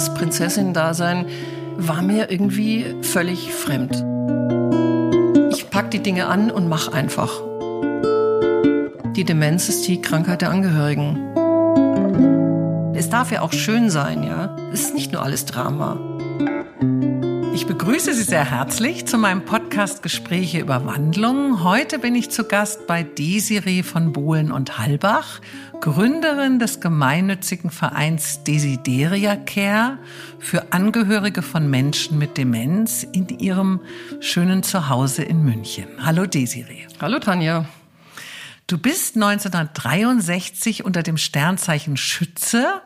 dieses Prinzessin-Dasein war mir irgendwie völlig fremd. Ich pack die Dinge an und mach einfach. Die Demenz ist die Krankheit der Angehörigen. Es darf ja auch schön sein, ja. Es ist nicht nur alles Drama. Ich begrüße Sie sehr herzlich zu meinem Podcast Gespräche über Wandlung. Heute bin ich zu Gast bei Desiree von Bohlen und Halbach, Gründerin des gemeinnützigen Vereins Desideria Care für Angehörige von Menschen mit Demenz in ihrem schönen Zuhause in München. Hallo Desiree. Hallo Tanja. Du bist 1963 unter dem Sternzeichen Schütze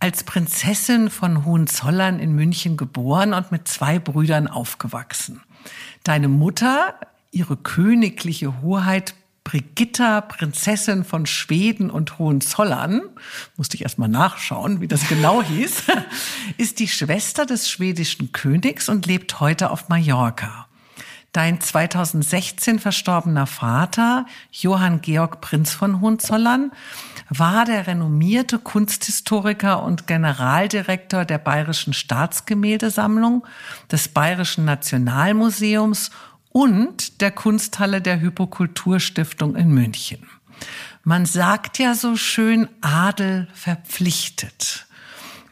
als Prinzessin von Hohenzollern in München geboren und mit zwei Brüdern aufgewachsen. Deine Mutter, ihre königliche Hoheit Brigitta, Prinzessin von Schweden und Hohenzollern, musste ich erstmal nachschauen, wie das genau hieß, ist die Schwester des schwedischen Königs und lebt heute auf Mallorca. Dein 2016 verstorbener Vater, Johann Georg Prinz von Hohenzollern, war der renommierte Kunsthistoriker und Generaldirektor der Bayerischen Staatsgemäldesammlung, des Bayerischen Nationalmuseums und der Kunsthalle der Hypokulturstiftung in München. Man sagt ja so schön, Adel verpflichtet.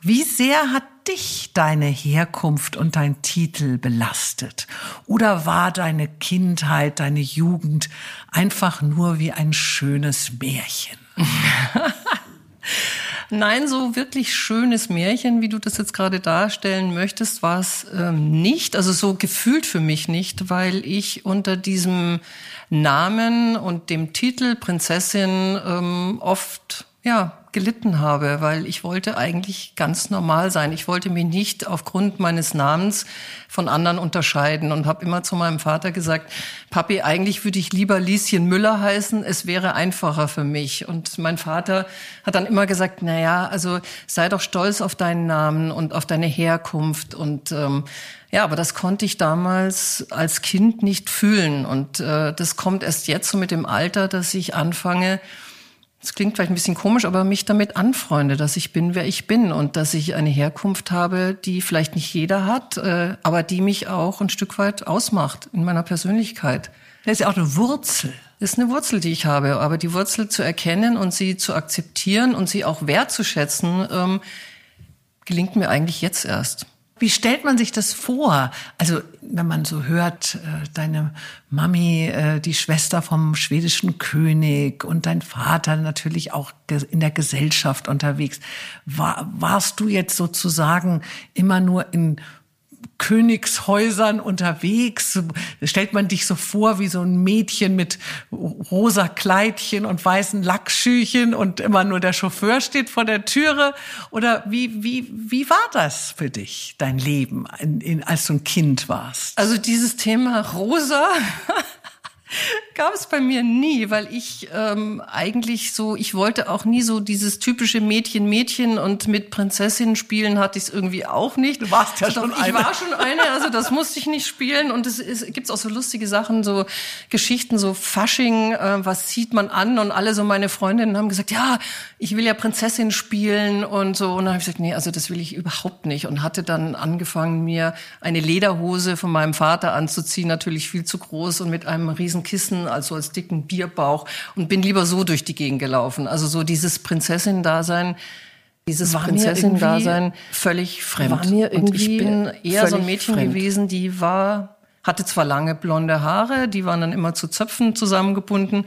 Wie sehr hat dich deine Herkunft und dein Titel belastet? Oder war deine Kindheit, deine Jugend einfach nur wie ein schönes Märchen? Nein, so wirklich schönes Märchen, wie du das jetzt gerade darstellen möchtest, war es ähm, nicht. Also so gefühlt für mich nicht, weil ich unter diesem Namen und dem Titel Prinzessin ähm, oft ja gelitten habe, weil ich wollte eigentlich ganz normal sein. Ich wollte mich nicht aufgrund meines Namens von anderen unterscheiden und habe immer zu meinem Vater gesagt, Papi, eigentlich würde ich lieber Lieschen Müller heißen, es wäre einfacher für mich. Und mein Vater hat dann immer gesagt, na ja, also sei doch stolz auf deinen Namen und auf deine Herkunft und ähm, ja, aber das konnte ich damals als Kind nicht fühlen und äh, das kommt erst jetzt so mit dem Alter, dass ich anfange, das klingt vielleicht ein bisschen komisch, aber mich damit anfreunde, dass ich bin, wer ich bin und dass ich eine Herkunft habe, die vielleicht nicht jeder hat, äh, aber die mich auch ein Stück weit ausmacht in meiner Persönlichkeit. Das ist ja auch eine Wurzel. Das ist eine Wurzel, die ich habe, aber die Wurzel zu erkennen und sie zu akzeptieren und sie auch wertzuschätzen, ähm, gelingt mir eigentlich jetzt erst. Wie stellt man sich das vor? Also wenn man so hört, äh, deine Mami, äh, die Schwester vom schwedischen König und dein Vater natürlich auch in der Gesellschaft unterwegs. War, warst du jetzt sozusagen immer nur in Königshäusern unterwegs. Stellt man dich so vor wie so ein Mädchen mit rosa Kleidchen und weißen Lackschüchen und immer nur der Chauffeur steht vor der Türe? Oder wie, wie, wie war das für dich, dein Leben, in, in, als du ein Kind warst? Also dieses Thema rosa Gab es bei mir nie, weil ich ähm, eigentlich so, ich wollte auch nie so dieses typische Mädchen, Mädchen und mit Prinzessinnen spielen hatte ich es irgendwie auch nicht. Du warst ja Doch, schon ich eine. Ich war schon eine, also das musste ich nicht spielen und es, es gibt auch so lustige Sachen, so Geschichten, so Fasching, äh, was zieht man an und alle so meine Freundinnen haben gesagt, ja, ich will ja Prinzessin spielen und so und dann habe ich gesagt, nee, also das will ich überhaupt nicht und hatte dann angefangen, mir eine Lederhose von meinem Vater anzuziehen, natürlich viel zu groß und mit einem riesen Kissen, also als dicken Bierbauch und bin lieber so durch die Gegend gelaufen. Also so dieses Prinzessin-Dasein, dieses Prinzessin-Dasein völlig fremd. War mir irgendwie und ich bin eher so ein Mädchen fremd. gewesen, die war, hatte zwar lange blonde Haare, die waren dann immer zu Zöpfen zusammengebunden,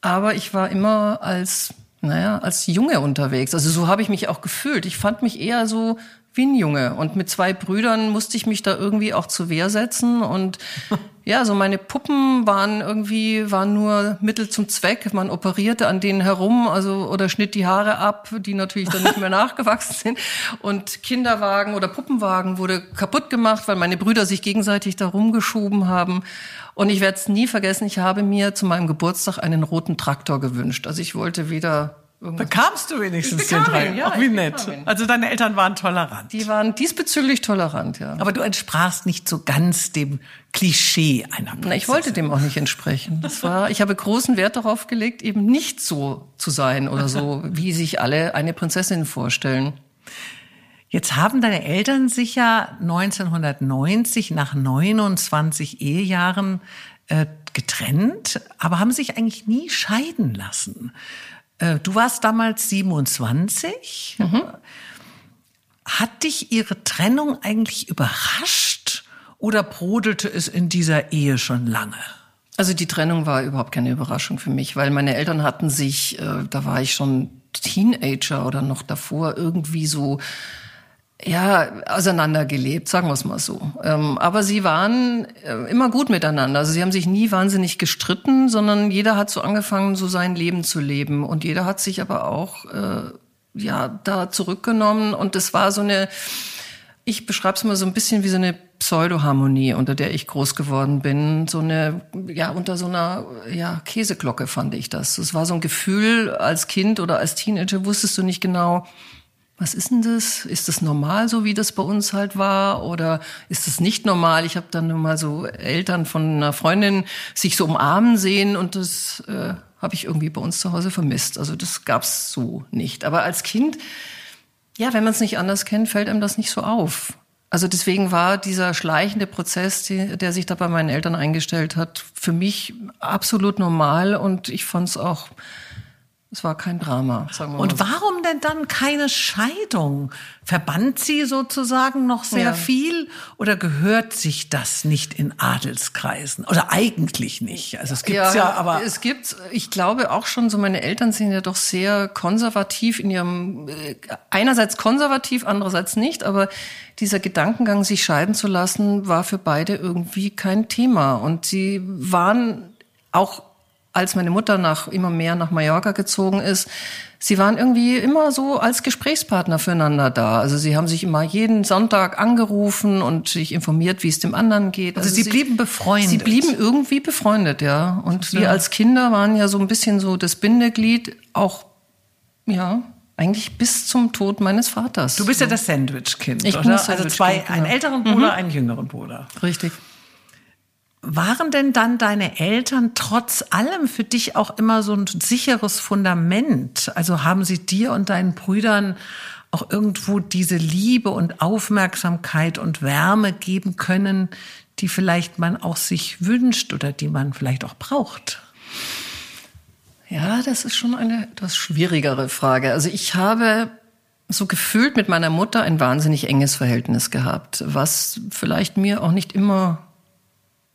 aber ich war immer als naja, als Junge unterwegs. Also so habe ich mich auch gefühlt. Ich fand mich eher so wie ein Junge. Und mit zwei Brüdern musste ich mich da irgendwie auch zur Wehr setzen. Und ja, so meine Puppen waren irgendwie, waren nur Mittel zum Zweck. Man operierte an denen herum, also, oder schnitt die Haare ab, die natürlich dann nicht mehr nachgewachsen sind. Und Kinderwagen oder Puppenwagen wurde kaputt gemacht, weil meine Brüder sich gegenseitig da rumgeschoben haben. Und ich werde es nie vergessen, ich habe mir zu meinem Geburtstag einen roten Traktor gewünscht. Also ich wollte wieder Bekamst du wenigstens den Teil? Ja, Ach, wie nett. Also deine Eltern waren tolerant. Die waren diesbezüglich tolerant, ja. Aber du entsprachst nicht so ganz dem Klischee einer Prinzessin. Na, ich wollte dem auch nicht entsprechen. Das war, ich habe großen Wert darauf gelegt, eben nicht so zu sein oder so, wie sich alle eine Prinzessin vorstellen. Jetzt haben deine Eltern sich ja 1990 nach 29 Ehejahren äh, getrennt, aber haben sich eigentlich nie scheiden lassen. Äh, du warst damals 27. Mhm. Hat dich ihre Trennung eigentlich überrascht oder brodelte es in dieser Ehe schon lange? Also die Trennung war überhaupt keine Überraschung für mich, weil meine Eltern hatten sich, äh, da war ich schon Teenager oder noch davor, irgendwie so ja, auseinandergelebt, sagen wir es mal so. Ähm, aber sie waren äh, immer gut miteinander. Also sie haben sich nie wahnsinnig gestritten, sondern jeder hat so angefangen, so sein Leben zu leben. Und jeder hat sich aber auch äh, ja da zurückgenommen. Und es war so eine, ich beschreibe es mal so ein bisschen wie so eine Pseudoharmonie, unter der ich groß geworden bin. So eine, ja, unter so einer ja, Käseglocke fand ich das. Es war so ein Gefühl als Kind oder als Teenager, wusstest du nicht genau, was ist denn das? Ist das normal, so wie das bei uns halt war? Oder ist das nicht normal? Ich habe dann mal so Eltern von einer Freundin sich so umarmen sehen und das äh, habe ich irgendwie bei uns zu Hause vermisst. Also das gab's so nicht. Aber als Kind, ja, wenn man es nicht anders kennt, fällt einem das nicht so auf. Also deswegen war dieser schleichende Prozess, die, der sich da bei meinen Eltern eingestellt hat, für mich absolut normal und ich fand es auch es war kein Drama, sagen wir mal. Und warum denn dann keine Scheidung? Verbannt sie sozusagen noch sehr ja. viel oder gehört sich das nicht in Adelskreisen? Oder eigentlich nicht? Also es gibt's ja, ja aber. Es gibt, ich glaube auch schon so, meine Eltern sind ja doch sehr konservativ in ihrem, äh, einerseits konservativ, andererseits nicht, aber dieser Gedankengang, sich scheiden zu lassen, war für beide irgendwie kein Thema. Und sie waren auch als meine Mutter nach immer mehr nach Mallorca gezogen ist, sie waren irgendwie immer so als Gesprächspartner füreinander da. Also sie haben sich immer jeden Sonntag angerufen und sich informiert, wie es dem anderen geht. Also, also sie, sie, blieben befreundet. Sie blieben irgendwie befreundet, ja. Und wir als Kinder waren ja so ein bisschen so das Bindeglied, auch ja, eigentlich bis zum Tod meines Vaters. Du bist ja das Sandwich-Kind, ich oder? Bin das also zwei, genau. einen älteren Bruder, mhm. einen jüngeren Bruder. Richtig. Waren denn dann deine Eltern trotz allem für dich auch immer so ein sicheres Fundament? Also haben sie dir und deinen Brüdern auch irgendwo diese Liebe und Aufmerksamkeit und Wärme geben können, die vielleicht man auch sich wünscht oder die man vielleicht auch braucht? Ja, das ist schon eine etwas schwierigere Frage. Also ich habe so gefühlt mit meiner Mutter ein wahnsinnig enges Verhältnis gehabt, was vielleicht mir auch nicht immer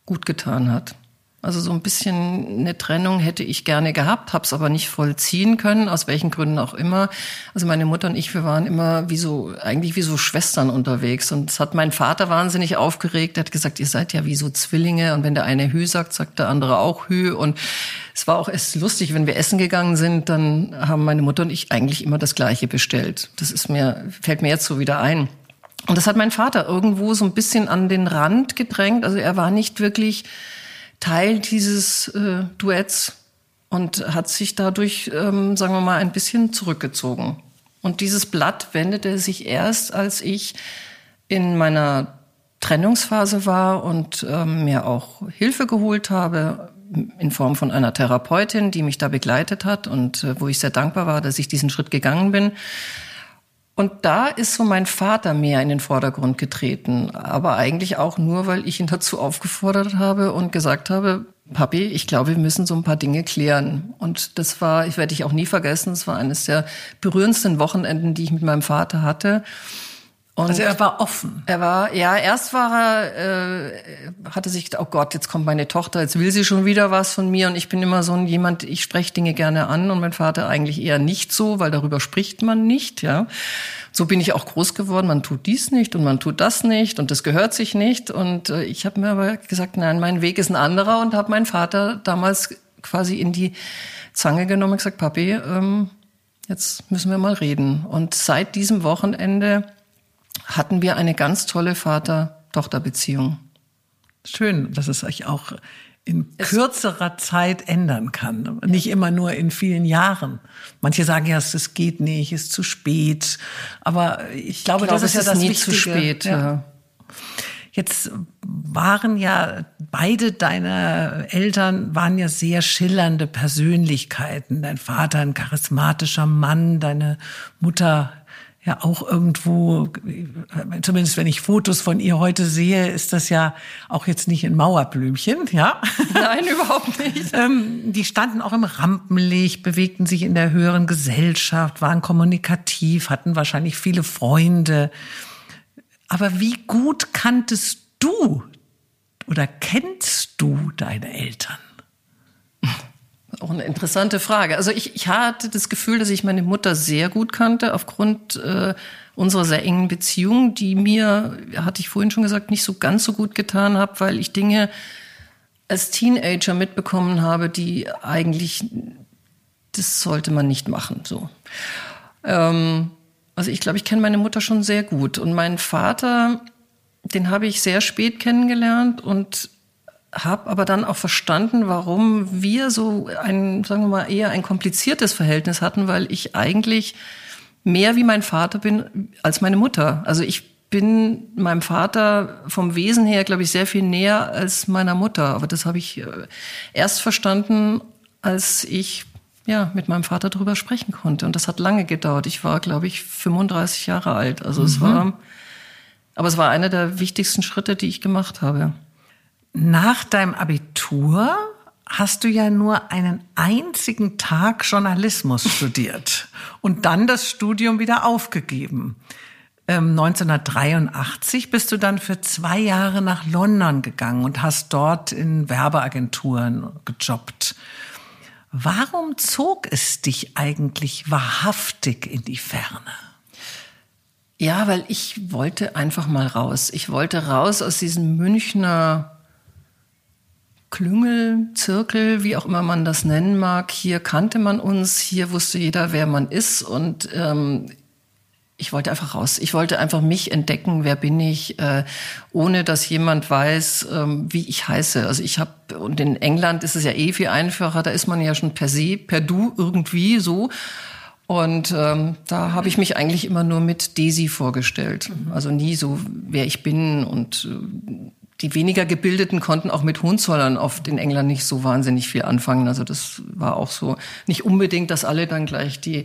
gut getan hat. Also so ein bisschen eine Trennung hätte ich gerne gehabt, habe es aber nicht vollziehen können, aus welchen Gründen auch immer. Also meine Mutter und ich, wir waren immer wie so, eigentlich wie so Schwestern unterwegs. Und es hat mein Vater wahnsinnig aufgeregt. Er hat gesagt, ihr seid ja wie so Zwillinge. Und wenn der eine Hü sagt, sagt der andere auch Hü. Und es war auch erst lustig, wenn wir essen gegangen sind, dann haben meine Mutter und ich eigentlich immer das Gleiche bestellt. Das ist mir, fällt mir jetzt so wieder ein. Und das hat mein Vater irgendwo so ein bisschen an den Rand gedrängt. Also er war nicht wirklich Teil dieses äh, Duetts und hat sich dadurch, ähm, sagen wir mal, ein bisschen zurückgezogen. Und dieses Blatt wendete sich erst, als ich in meiner Trennungsphase war und ähm, mir auch Hilfe geholt habe in Form von einer Therapeutin, die mich da begleitet hat und äh, wo ich sehr dankbar war, dass ich diesen Schritt gegangen bin. Und da ist so mein Vater mehr in den Vordergrund getreten. Aber eigentlich auch nur, weil ich ihn dazu aufgefordert habe und gesagt habe, Papi, ich glaube, wir müssen so ein paar Dinge klären. Und das war, ich werde ich auch nie vergessen, das war eines der berührendsten Wochenenden, die ich mit meinem Vater hatte. Und also er war offen. Er war, ja, erst war er, äh, hatte sich, oh Gott, jetzt kommt meine Tochter, jetzt will sie schon wieder was von mir. Und ich bin immer so ein jemand, ich spreche Dinge gerne an und mein Vater eigentlich eher nicht so, weil darüber spricht man nicht, ja. So bin ich auch groß geworden. Man tut dies nicht und man tut das nicht und das gehört sich nicht. Und äh, ich habe mir aber gesagt, nein, mein Weg ist ein anderer und habe meinen Vater damals quasi in die Zange genommen und gesagt, Papi, ähm, jetzt müssen wir mal reden. Und seit diesem Wochenende hatten wir eine ganz tolle Vater-Tochter-Beziehung. Schön, dass es euch auch in kürzerer Zeit ändern kann. Nicht immer nur in vielen Jahren. Manche sagen ja, es geht nicht, es ist zu spät. Aber ich, ich glaube, glaube, das ist ja das nie Wichtige. zu spät. Ja. ja. Jetzt waren ja beide deine Eltern waren ja sehr schillernde Persönlichkeiten. Dein Vater ein charismatischer Mann, deine Mutter ja auch irgendwo, zumindest wenn ich Fotos von ihr heute sehe, ist das ja auch jetzt nicht ein Mauerblümchen, ja? Nein, überhaupt nicht. ähm, die standen auch im Rampenlicht, bewegten sich in der höheren Gesellschaft, waren kommunikativ, hatten wahrscheinlich viele Freunde. Aber wie gut kanntest du oder kennst du deine Eltern? Auch eine interessante Frage. Also ich, ich hatte das Gefühl, dass ich meine Mutter sehr gut kannte, aufgrund äh, unserer sehr engen Beziehung, die mir, hatte ich vorhin schon gesagt, nicht so ganz so gut getan habe, weil ich Dinge als Teenager mitbekommen habe, die eigentlich, das sollte man nicht machen. So. Ähm, also ich glaube, ich kenne meine Mutter schon sehr gut. Und meinen Vater, den habe ich sehr spät kennengelernt und habe aber dann auch verstanden, warum wir so ein, sagen wir mal, eher ein kompliziertes Verhältnis hatten, weil ich eigentlich mehr wie mein Vater bin als meine Mutter. Also ich bin meinem Vater vom Wesen her, glaube ich, sehr viel näher als meiner Mutter. Aber das habe ich äh, erst verstanden, als ich ja mit meinem Vater darüber sprechen konnte. Und das hat lange gedauert. Ich war, glaube ich, 35 Jahre alt. Also mhm. es war, aber es war einer der wichtigsten Schritte, die ich gemacht habe. Nach deinem Abitur hast du ja nur einen einzigen Tag Journalismus studiert und dann das Studium wieder aufgegeben. 1983 ähm, bist du dann für zwei Jahre nach London gegangen und hast dort in Werbeagenturen gejobbt. Warum zog es dich eigentlich wahrhaftig in die Ferne? Ja, weil ich wollte einfach mal raus. Ich wollte raus aus diesem Münchner Klüngel, Zirkel, wie auch immer man das nennen mag. Hier kannte man uns, hier wusste jeder, wer man ist und ähm, ich wollte einfach raus. Ich wollte einfach mich entdecken, wer bin ich, äh, ohne dass jemand weiß, ähm, wie ich heiße. Also ich habe und in England ist es ja eh viel einfacher. Da ist man ja schon per se, per du irgendwie so. Und ähm, da habe ich mich eigentlich immer nur mit Daisy vorgestellt. Also nie so, wer ich bin und äh, die weniger Gebildeten konnten auch mit Hohenzollern oft in England nicht so wahnsinnig viel anfangen. Also das war auch so nicht unbedingt, dass alle dann gleich die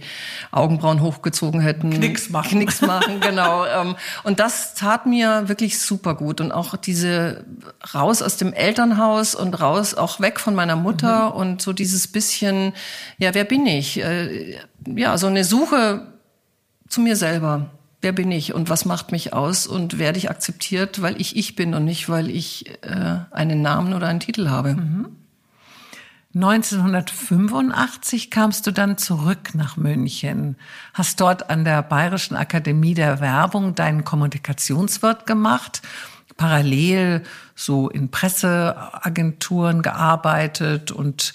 Augenbrauen hochgezogen hätten. Knicks machen. Knicks machen, genau. Ähm, und das tat mir wirklich super gut. Und auch diese raus aus dem Elternhaus und raus auch weg von meiner Mutter mhm. und so dieses bisschen, ja, wer bin ich? Äh, ja, so eine Suche zu mir selber wer bin ich und was macht mich aus und werde ich akzeptiert, weil ich ich bin und nicht, weil ich äh, einen Namen oder einen Titel habe. Mhm. 1985 kamst du dann zurück nach München, hast dort an der Bayerischen Akademie der Werbung deinen Kommunikationswirt gemacht, parallel so in Presseagenturen gearbeitet und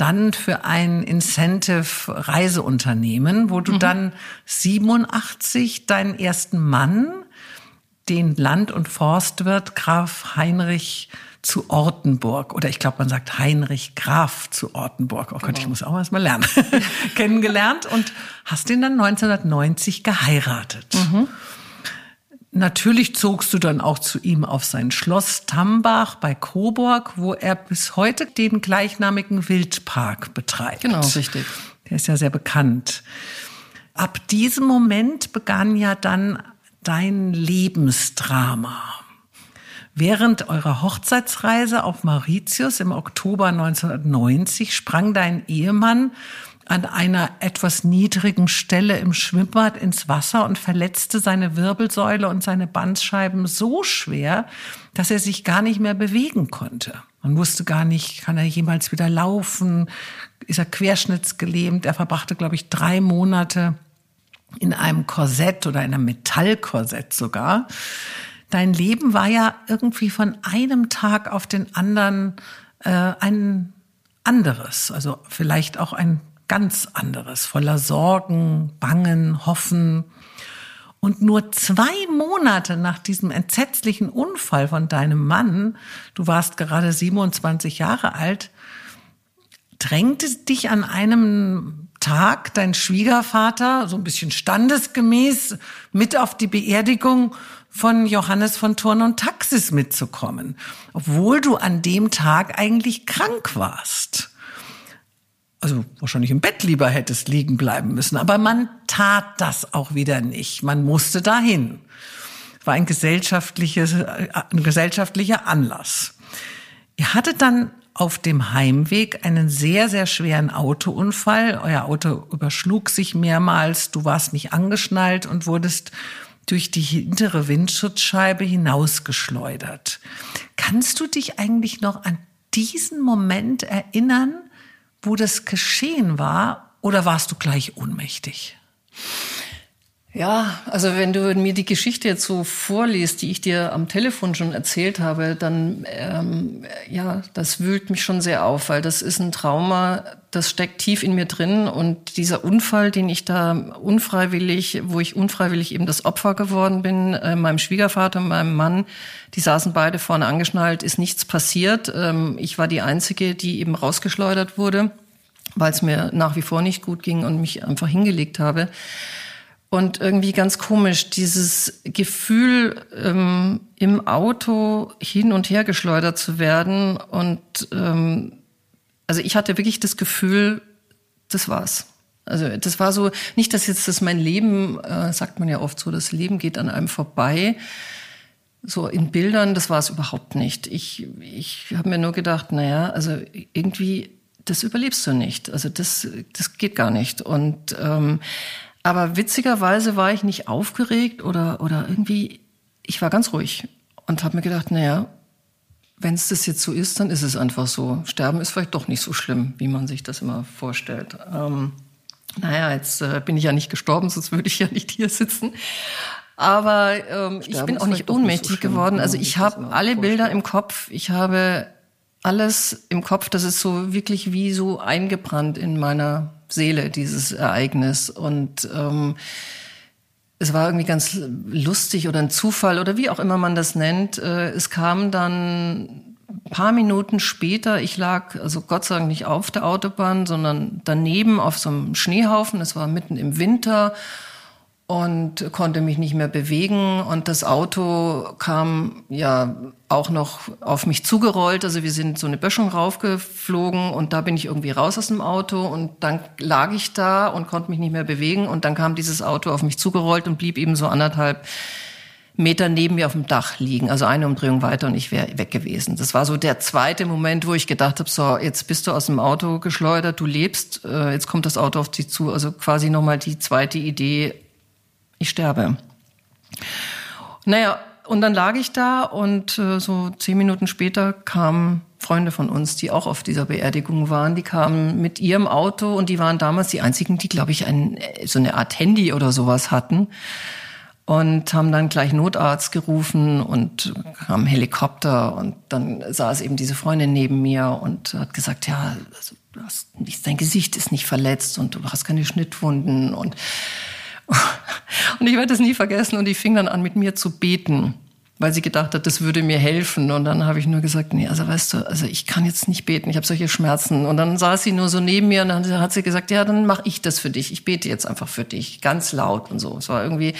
dann für ein Incentive-Reiseunternehmen, wo du mhm. dann 87 deinen ersten Mann, den Land- und Forstwirt Graf Heinrich zu Ortenburg, oder ich glaube, man sagt Heinrich Graf zu Ortenburg, oh Gott, genau. ich muss auch erst mal lernen, kennengelernt und hast ihn dann 1990 geheiratet. Mhm. Natürlich zogst du dann auch zu ihm auf sein Schloss Tambach bei Coburg, wo er bis heute den gleichnamigen Wildpark betreibt. Genau, richtig. Der ist ja sehr bekannt. Ab diesem Moment begann ja dann dein Lebensdrama. Während eurer Hochzeitsreise auf Mauritius im Oktober 1990 sprang dein Ehemann an einer etwas niedrigen Stelle im Schwimmbad ins Wasser und verletzte seine Wirbelsäule und seine Bandscheiben so schwer, dass er sich gar nicht mehr bewegen konnte. Man wusste gar nicht, kann er jemals wieder laufen? Ist er querschnittsgelähmt? Er verbrachte, glaube ich, drei Monate in einem Korsett oder in einem Metallkorsett sogar. Dein Leben war ja irgendwie von einem Tag auf den anderen äh, ein anderes, also vielleicht auch ein ganz anderes, voller Sorgen, Bangen, Hoffen. Und nur zwei Monate nach diesem entsetzlichen Unfall von deinem Mann, du warst gerade 27 Jahre alt, drängte dich an einem Tag dein Schwiegervater, so ein bisschen standesgemäß, mit auf die Beerdigung von Johannes von Thurn und Taxis mitzukommen, obwohl du an dem Tag eigentlich krank warst. Also wahrscheinlich im Bett lieber hättest liegen bleiben müssen. Aber man tat das auch wieder nicht. Man musste dahin. War ein gesellschaftliches, äh, ein gesellschaftlicher Anlass. Ihr hattet dann auf dem Heimweg einen sehr, sehr schweren Autounfall. Euer Auto überschlug sich mehrmals. Du warst nicht angeschnallt und wurdest durch die hintere Windschutzscheibe hinausgeschleudert. Kannst du dich eigentlich noch an diesen Moment erinnern, wo das geschehen war, oder warst du gleich ohnmächtig? Ja, also wenn du mir die Geschichte jetzt so vorliest, die ich dir am Telefon schon erzählt habe, dann ähm, ja, das wühlt mich schon sehr auf, weil das ist ein Trauma, das steckt tief in mir drin und dieser Unfall, den ich da unfreiwillig, wo ich unfreiwillig eben das Opfer geworden bin, äh, meinem Schwiegervater und meinem Mann, die saßen beide vorne angeschnallt, ist nichts passiert. Ähm, ich war die einzige, die eben rausgeschleudert wurde, weil es mir nach wie vor nicht gut ging und mich einfach hingelegt habe. Und irgendwie ganz komisch, dieses Gefühl, ähm, im Auto hin und her geschleudert zu werden. Und ähm, also ich hatte wirklich das Gefühl, das war's. Also das war so, nicht, dass jetzt das mein Leben, äh, sagt man ja oft so, das Leben geht an einem vorbei. So in Bildern, das war es überhaupt nicht. Ich, ich habe mir nur gedacht, naja, also irgendwie, das überlebst du nicht. Also das, das geht gar nicht. Und ähm, aber witzigerweise war ich nicht aufgeregt oder, oder irgendwie, ich war ganz ruhig und habe mir gedacht, naja, wenn es das jetzt so ist, dann ist es einfach so. Sterben ist vielleicht doch nicht so schlimm, wie man sich das immer vorstellt. Ähm, naja, jetzt äh, bin ich ja nicht gestorben, sonst würde ich ja nicht hier sitzen. Aber ähm, ich bin auch nicht ohnmächtig nicht so geworden. Also ich habe alle Bilder im Kopf. Ich habe alles im Kopf. Das ist so wirklich wie so eingebrannt in meiner Seele, dieses Ereignis. Und ähm, es war irgendwie ganz lustig oder ein Zufall oder wie auch immer man das nennt. Äh, es kam dann ein paar Minuten später, ich lag also Gott sei Dank nicht auf der Autobahn, sondern daneben auf so einem Schneehaufen. Es war mitten im Winter und konnte mich nicht mehr bewegen und das Auto kam ja auch noch auf mich zugerollt. Also wir sind so eine Böschung raufgeflogen und da bin ich irgendwie raus aus dem Auto und dann lag ich da und konnte mich nicht mehr bewegen und dann kam dieses Auto auf mich zugerollt und blieb eben so anderthalb Meter neben mir auf dem Dach liegen, also eine Umdrehung weiter und ich wäre weg gewesen. Das war so der zweite Moment, wo ich gedacht habe, so, jetzt bist du aus dem Auto geschleudert, du lebst, äh, jetzt kommt das Auto auf dich zu. Also quasi nochmal die zweite Idee, ich sterbe. Naja, und dann lag ich da und äh, so zehn Minuten später kamen Freunde von uns, die auch auf dieser Beerdigung waren, die kamen mit ihrem Auto und die waren damals die einzigen, die, glaube ich, ein, so eine Art Handy oder sowas hatten und haben dann gleich Notarzt gerufen und kam Helikopter und dann saß eben diese Freundin neben mir und hat gesagt, ja, also, hast, dein Gesicht ist nicht verletzt und du hast keine Schnittwunden und und ich werde es nie vergessen und die fing dann an mit mir zu beten, weil sie gedacht hat, das würde mir helfen. Und dann habe ich nur gesagt, nee, also weißt du, also ich kann jetzt nicht beten, ich habe solche Schmerzen. Und dann saß sie nur so neben mir und dann hat sie gesagt, ja, dann mache ich das für dich. Ich bete jetzt einfach für dich, ganz laut und so. Es war irgendwie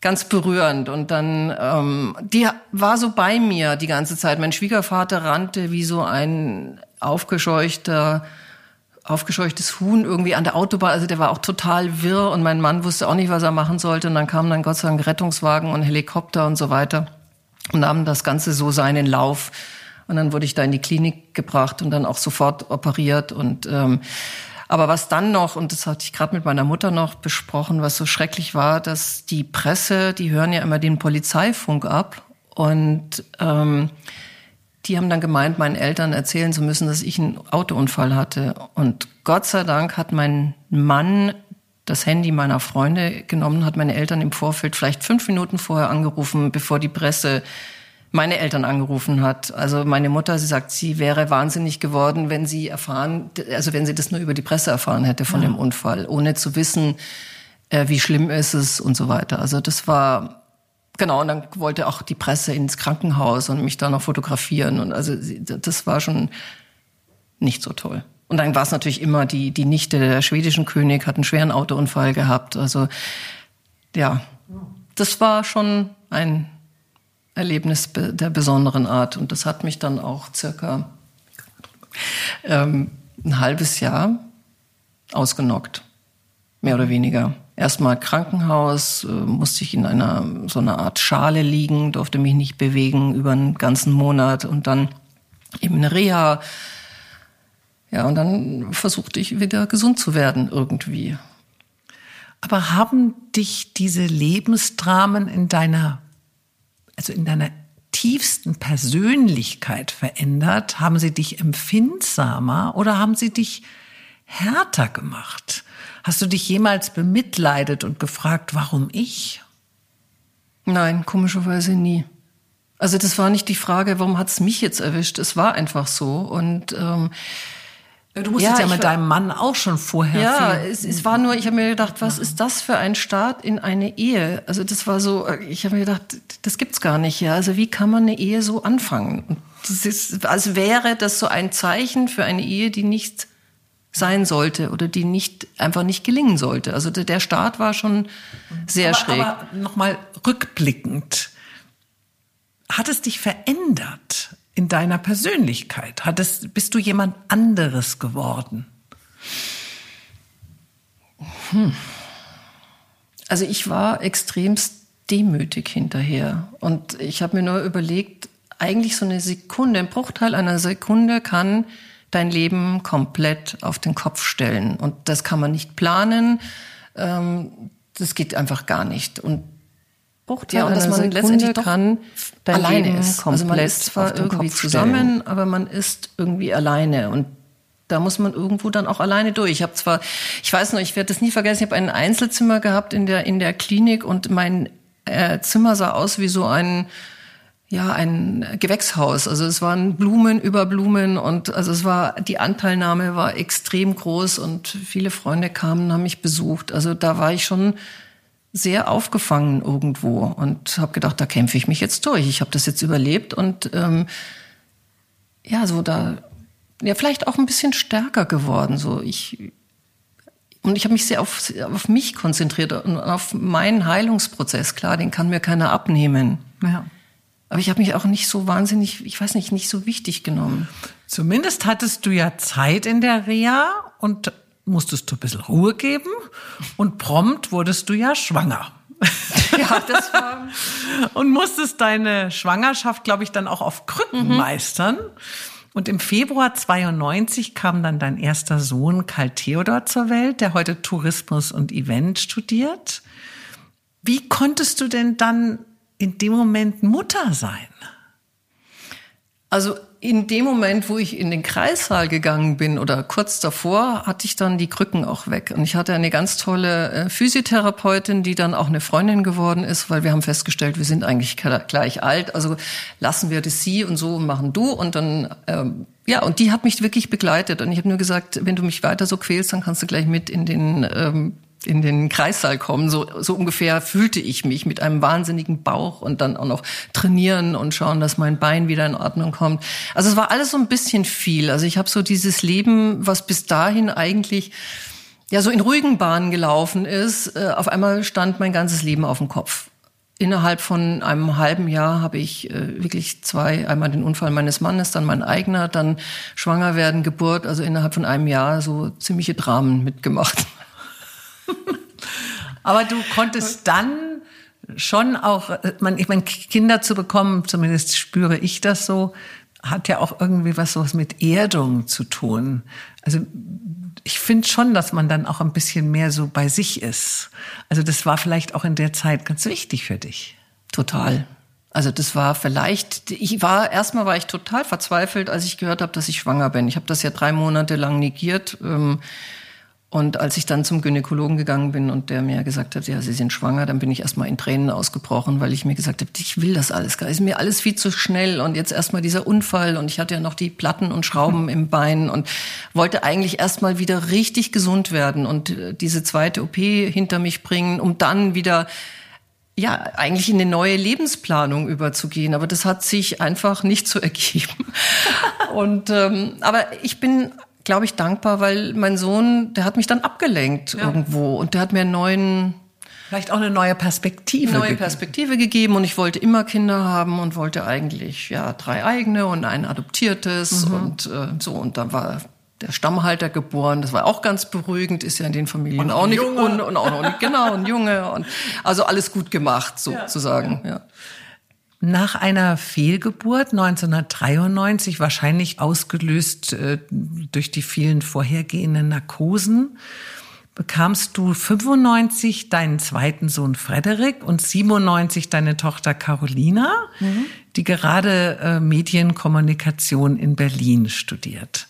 ganz berührend. Und dann, ähm, die war so bei mir die ganze Zeit. Mein Schwiegervater rannte wie so ein aufgescheuchter aufgescheuchtes Huhn irgendwie an der Autobahn. Also der war auch total wirr und mein Mann wusste auch nicht, was er machen sollte. Und dann kamen dann Gott sei Dank Rettungswagen und Helikopter und so weiter und nahmen das Ganze so seinen Lauf. Und dann wurde ich da in die Klinik gebracht und dann auch sofort operiert. Und ähm, aber was dann noch, und das hatte ich gerade mit meiner Mutter noch besprochen, was so schrecklich war, dass die Presse, die hören ja immer den Polizeifunk ab und ähm, die haben dann gemeint, meinen Eltern erzählen zu müssen, dass ich einen Autounfall hatte. Und Gott sei Dank hat mein Mann das Handy meiner Freunde genommen, hat meine Eltern im Vorfeld vielleicht fünf Minuten vorher angerufen, bevor die Presse meine Eltern angerufen hat. Also meine Mutter, sie sagt, sie wäre wahnsinnig geworden, wenn sie erfahren, also wenn sie das nur über die Presse erfahren hätte von ja. dem Unfall, ohne zu wissen, äh, wie schlimm ist es und so weiter. Also das war Genau, und dann wollte auch die Presse ins Krankenhaus und mich da noch fotografieren. Und also das war schon nicht so toll. Und dann war es natürlich immer die, die Nichte der schwedischen König, hat einen schweren Autounfall gehabt. Also ja, das war schon ein Erlebnis der besonderen Art. Und das hat mich dann auch circa ähm, ein halbes Jahr ausgenockt. Mehr oder weniger. Erstmal Krankenhaus, äh, musste ich in einer so einer Art Schale liegen, durfte mich nicht bewegen über einen ganzen Monat und dann eben eine Reha. Ja, und dann versuchte ich wieder gesund zu werden irgendwie. Aber haben dich diese Lebensdramen in deiner, also in deiner tiefsten Persönlichkeit verändert? Haben sie dich empfindsamer oder haben sie dich härter gemacht? Hast du dich jemals bemitleidet und gefragt, warum ich? Nein, komischerweise nie. Also das war nicht die Frage, warum hat es mich jetzt erwischt. Es war einfach so. Und ähm, Du musstest ja, ja mit deinem Mann auch schon vorher. Ja, es, es war nur, ich habe mir gedacht, was ist das für ein Start in eine Ehe? Also das war so, ich habe mir gedacht, das gibt's gar nicht. Ja, also wie kann man eine Ehe so anfangen? Und das ist, als wäre das so ein Zeichen für eine Ehe, die nicht sein sollte oder die nicht einfach nicht gelingen sollte. Also der Start war schon sehr aber, schräg. Aber nochmal rückblickend, hat es dich verändert? in deiner Persönlichkeit? Hattest, bist du jemand anderes geworden? Hm. Also ich war extremst demütig hinterher. Und ich habe mir nur überlegt, eigentlich so eine Sekunde, ein Bruchteil einer Sekunde kann dein Leben komplett auf den Kopf stellen. Und das kann man nicht planen. Ähm, das geht einfach gar nicht. Und Bruchteil ja, und dass man Sekunde letztendlich kann alleine Leben ist. Also man ist zwar irgendwie Kopf zusammen, stellen. aber man ist irgendwie alleine und da muss man irgendwo dann auch alleine durch. Ich habe zwar, ich weiß noch, ich werde das nie vergessen, ich habe ein Einzelzimmer gehabt in der in der Klinik und mein äh, Zimmer sah aus wie so ein ja, ein Gewächshaus. Also es waren Blumen über Blumen und also es war, die Anteilnahme war extrem groß und viele Freunde kamen, haben mich besucht. Also da war ich schon sehr aufgefangen irgendwo und habe gedacht, da kämpfe ich mich jetzt durch. Ich habe das jetzt überlebt und ähm, ja, so da ja vielleicht auch ein bisschen stärker geworden. So ich und ich habe mich sehr auf, auf mich konzentriert und auf meinen Heilungsprozess. Klar, den kann mir keiner abnehmen. Ja. Aber ich habe mich auch nicht so wahnsinnig, ich weiß nicht, nicht so wichtig genommen. Zumindest hattest du ja Zeit in der Reha und musstest du ein bisschen Ruhe geben und prompt wurdest du ja schwanger. Ja, das war. und musstest deine Schwangerschaft, glaube ich, dann auch auf Krücken mhm. meistern. Und im Februar 92 kam dann dein erster Sohn Karl Theodor zur Welt, der heute Tourismus und Event studiert. Wie konntest du denn dann in dem Moment Mutter sein? Also in dem Moment, wo ich in den Kreissaal gegangen bin oder kurz davor, hatte ich dann die Krücken auch weg. Und ich hatte eine ganz tolle äh, Physiotherapeutin, die dann auch eine Freundin geworden ist, weil wir haben festgestellt, wir sind eigentlich gleich alt. Also lassen wir das sie und so machen du. Und dann, ähm, ja, und die hat mich wirklich begleitet. Und ich habe nur gesagt, wenn du mich weiter so quälst, dann kannst du gleich mit in den ähm, in den Kreissaal kommen. So, so ungefähr fühlte ich mich mit einem wahnsinnigen Bauch und dann auch noch trainieren und schauen, dass mein Bein wieder in Ordnung kommt. Also es war alles so ein bisschen viel. Also ich habe so dieses Leben, was bis dahin eigentlich ja so in ruhigen Bahnen gelaufen ist, äh, auf einmal stand mein ganzes Leben auf dem Kopf. Innerhalb von einem halben Jahr habe ich äh, wirklich zwei, einmal den Unfall meines Mannes, dann mein eigener, dann schwanger werden, Geburt, also innerhalb von einem Jahr so ziemliche Dramen mitgemacht. Aber du konntest dann schon auch, man, ich meine, Kinder zu bekommen, zumindest spüre ich das so, hat ja auch irgendwie was so mit Erdung zu tun. Also ich finde schon, dass man dann auch ein bisschen mehr so bei sich ist. Also das war vielleicht auch in der Zeit ganz wichtig für dich. Total. Also das war vielleicht, ich war, erstmal war ich total verzweifelt, als ich gehört habe, dass ich schwanger bin. Ich habe das ja drei Monate lang negiert. Ähm, und als ich dann zum Gynäkologen gegangen bin und der mir gesagt hat, ja, Sie sind schwanger, dann bin ich erstmal in Tränen ausgebrochen, weil ich mir gesagt habe, ich will das alles gar nicht. Ist mir alles viel zu schnell und jetzt erstmal dieser Unfall und ich hatte ja noch die Platten und Schrauben im Bein und wollte eigentlich erstmal wieder richtig gesund werden und äh, diese zweite OP hinter mich bringen, um dann wieder ja, eigentlich in eine neue Lebensplanung überzugehen. Aber das hat sich einfach nicht so ergeben. und ähm, aber ich bin glaube ich, dankbar, weil mein Sohn, der hat mich dann abgelenkt ja. irgendwo und der hat mir einen neuen Vielleicht auch eine neue Perspektive. Neue Perspektive gegeben und ich wollte immer Kinder haben und wollte eigentlich ja drei eigene und ein adoptiertes mhm. und äh, so und da war der Stammhalter geboren. Das war auch ganz beruhigend, ist ja in den Familien Und auch nicht Junge. un, und auch noch nicht, genau, ein Junge und also alles gut gemacht sozusagen, ja. Nach einer Fehlgeburt 1993, wahrscheinlich ausgelöst äh, durch die vielen vorhergehenden Narkosen, bekamst du 95 deinen zweiten Sohn Frederik und 97 deine Tochter Carolina, die gerade äh, Medienkommunikation in Berlin studiert.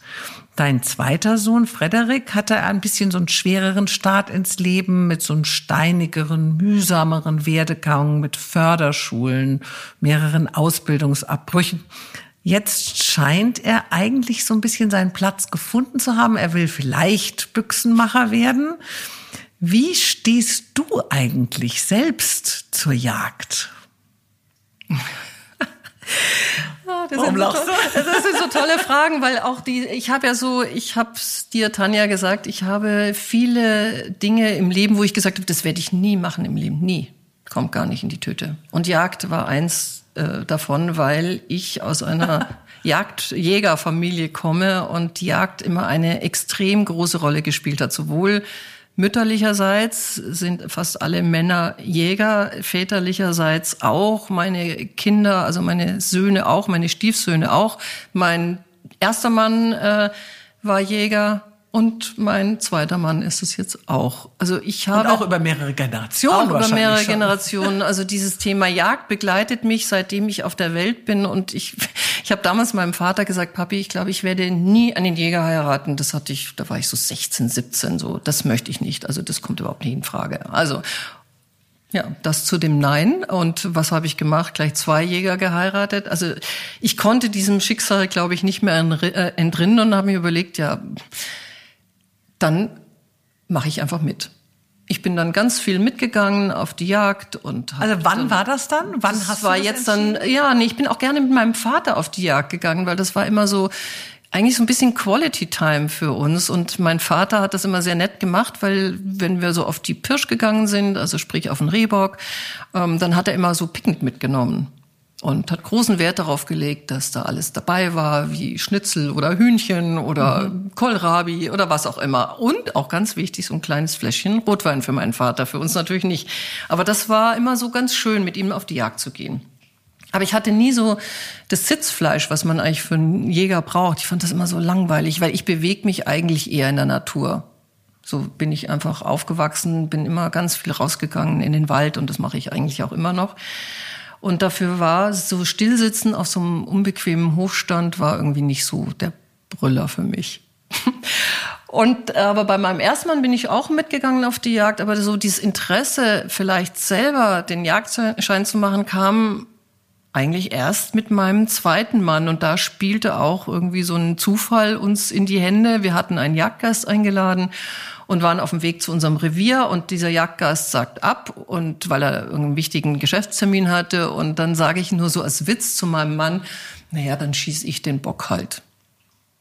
Dein zweiter Sohn Frederik hatte ein bisschen so einen schwereren Start ins Leben mit so einem steinigeren, mühsameren Werdegang mit Förderschulen, mehreren Ausbildungsabbrüchen. Jetzt scheint er eigentlich so ein bisschen seinen Platz gefunden zu haben. Er will vielleicht Büchsenmacher werden. Wie stehst du eigentlich selbst zur Jagd? Das Warum sind so lachst toll- Das sind so tolle Fragen, weil auch die, ich habe ja so, ich habe dir, Tanja, gesagt, ich habe viele Dinge im Leben, wo ich gesagt habe, das werde ich nie machen im Leben, nie. Kommt gar nicht in die Tüte. Und Jagd war eins äh, davon, weil ich aus einer Jagdjägerfamilie komme und Jagd immer eine extrem große Rolle gespielt hat, sowohl Mütterlicherseits sind fast alle Männer Jäger, väterlicherseits auch meine Kinder, also meine Söhne auch, meine Stiefsöhne auch. Mein erster Mann äh, war Jäger und mein zweiter Mann ist es jetzt auch. Also ich Und habe auch über mehrere Generationen auch über mehrere schon. Generationen. Also dieses Thema Jagd begleitet mich, seitdem ich auf der Welt bin. Und ich, ich habe damals meinem Vater gesagt, Papi, ich glaube, ich werde nie einen Jäger heiraten. Das hatte ich, da war ich so 16, 17, so. Das möchte ich nicht. Also das kommt überhaupt nicht in Frage. Also ja, das zu dem Nein. Und was habe ich gemacht? Gleich zwei Jäger geheiratet. Also ich konnte diesem Schicksal, glaube ich, nicht mehr äh, entrinnen und habe mir überlegt, ja, dann mache ich einfach mit. Ich bin dann ganz viel mitgegangen auf die Jagd und Also wann dann, war das dann? Wann das hast war du das jetzt dann ja, nee, ich bin auch gerne mit meinem Vater auf die Jagd gegangen, weil das war immer so eigentlich so ein bisschen Quality Time für uns und mein Vater hat das immer sehr nett gemacht, weil wenn wir so auf die Pirsch gegangen sind, also sprich auf den Rehbock, ähm, dann hat er immer so Picknick mitgenommen und hat großen Wert darauf gelegt, dass da alles dabei war, wie Schnitzel oder Hühnchen oder Kohlrabi oder was auch immer. Und auch ganz wichtig, so ein kleines Fläschchen Rotwein für meinen Vater, für uns natürlich nicht. Aber das war immer so ganz schön, mit ihm auf die Jagd zu gehen. Aber ich hatte nie so das Sitzfleisch, was man eigentlich für einen Jäger braucht. Ich fand das immer so langweilig, weil ich bewege mich eigentlich eher in der Natur. So bin ich einfach aufgewachsen, bin immer ganz viel rausgegangen in den Wald und das mache ich eigentlich auch immer noch. Und dafür war so Stillsitzen auf so einem unbequemen Hofstand war irgendwie nicht so der Brüller für mich. Und aber bei meinem ersten Mann bin ich auch mitgegangen auf die Jagd, aber so dieses Interesse, vielleicht selber den Jagdschein zu machen, kam eigentlich erst mit meinem zweiten Mann und da spielte auch irgendwie so ein Zufall uns in die Hände. Wir hatten einen Jagdgast eingeladen und waren auf dem Weg zu unserem Revier und dieser Jagdgast sagt ab und weil er irgendeinen wichtigen Geschäftstermin hatte und dann sage ich nur so als Witz zu meinem Mann, naja, dann schieß ich den Bock halt.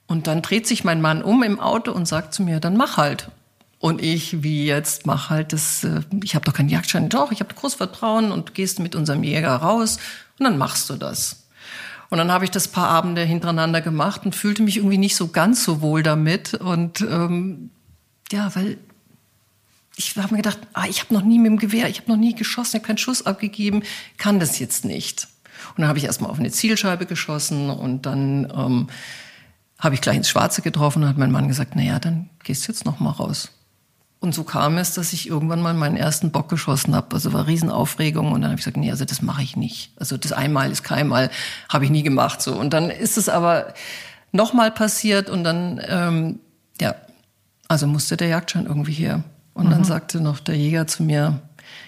Und dann dreht sich mein Mann um im Auto und sagt zu mir, dann mach halt. Und ich, wie jetzt, mach halt das, äh, ich habe doch keinen Jagdschein. Doch, ich habe großes Vertrauen und gehst mit unserem Jäger raus und dann machst du das. Und dann habe ich das paar Abende hintereinander gemacht und fühlte mich irgendwie nicht so ganz so wohl damit. Und ähm, ja, weil ich habe mir gedacht, ah, ich habe noch nie mit dem Gewehr, ich habe noch nie geschossen, ich habe keinen Schuss abgegeben, kann das jetzt nicht. Und dann habe ich erstmal auf eine Zielscheibe geschossen und dann ähm, habe ich gleich ins Schwarze getroffen und hat mein Mann gesagt, na ja, dann gehst du jetzt noch mal raus. Und so kam es, dass ich irgendwann mal meinen ersten Bock geschossen habe. Also war Riesenaufregung und dann habe ich gesagt, nee, also das mache ich nicht. Also das einmal ist keinmal, habe ich nie gemacht so. Und dann ist es aber noch mal passiert und dann ähm, ja, also musste der Jagdschein irgendwie her. Und dann sagte noch der Jäger zu mir,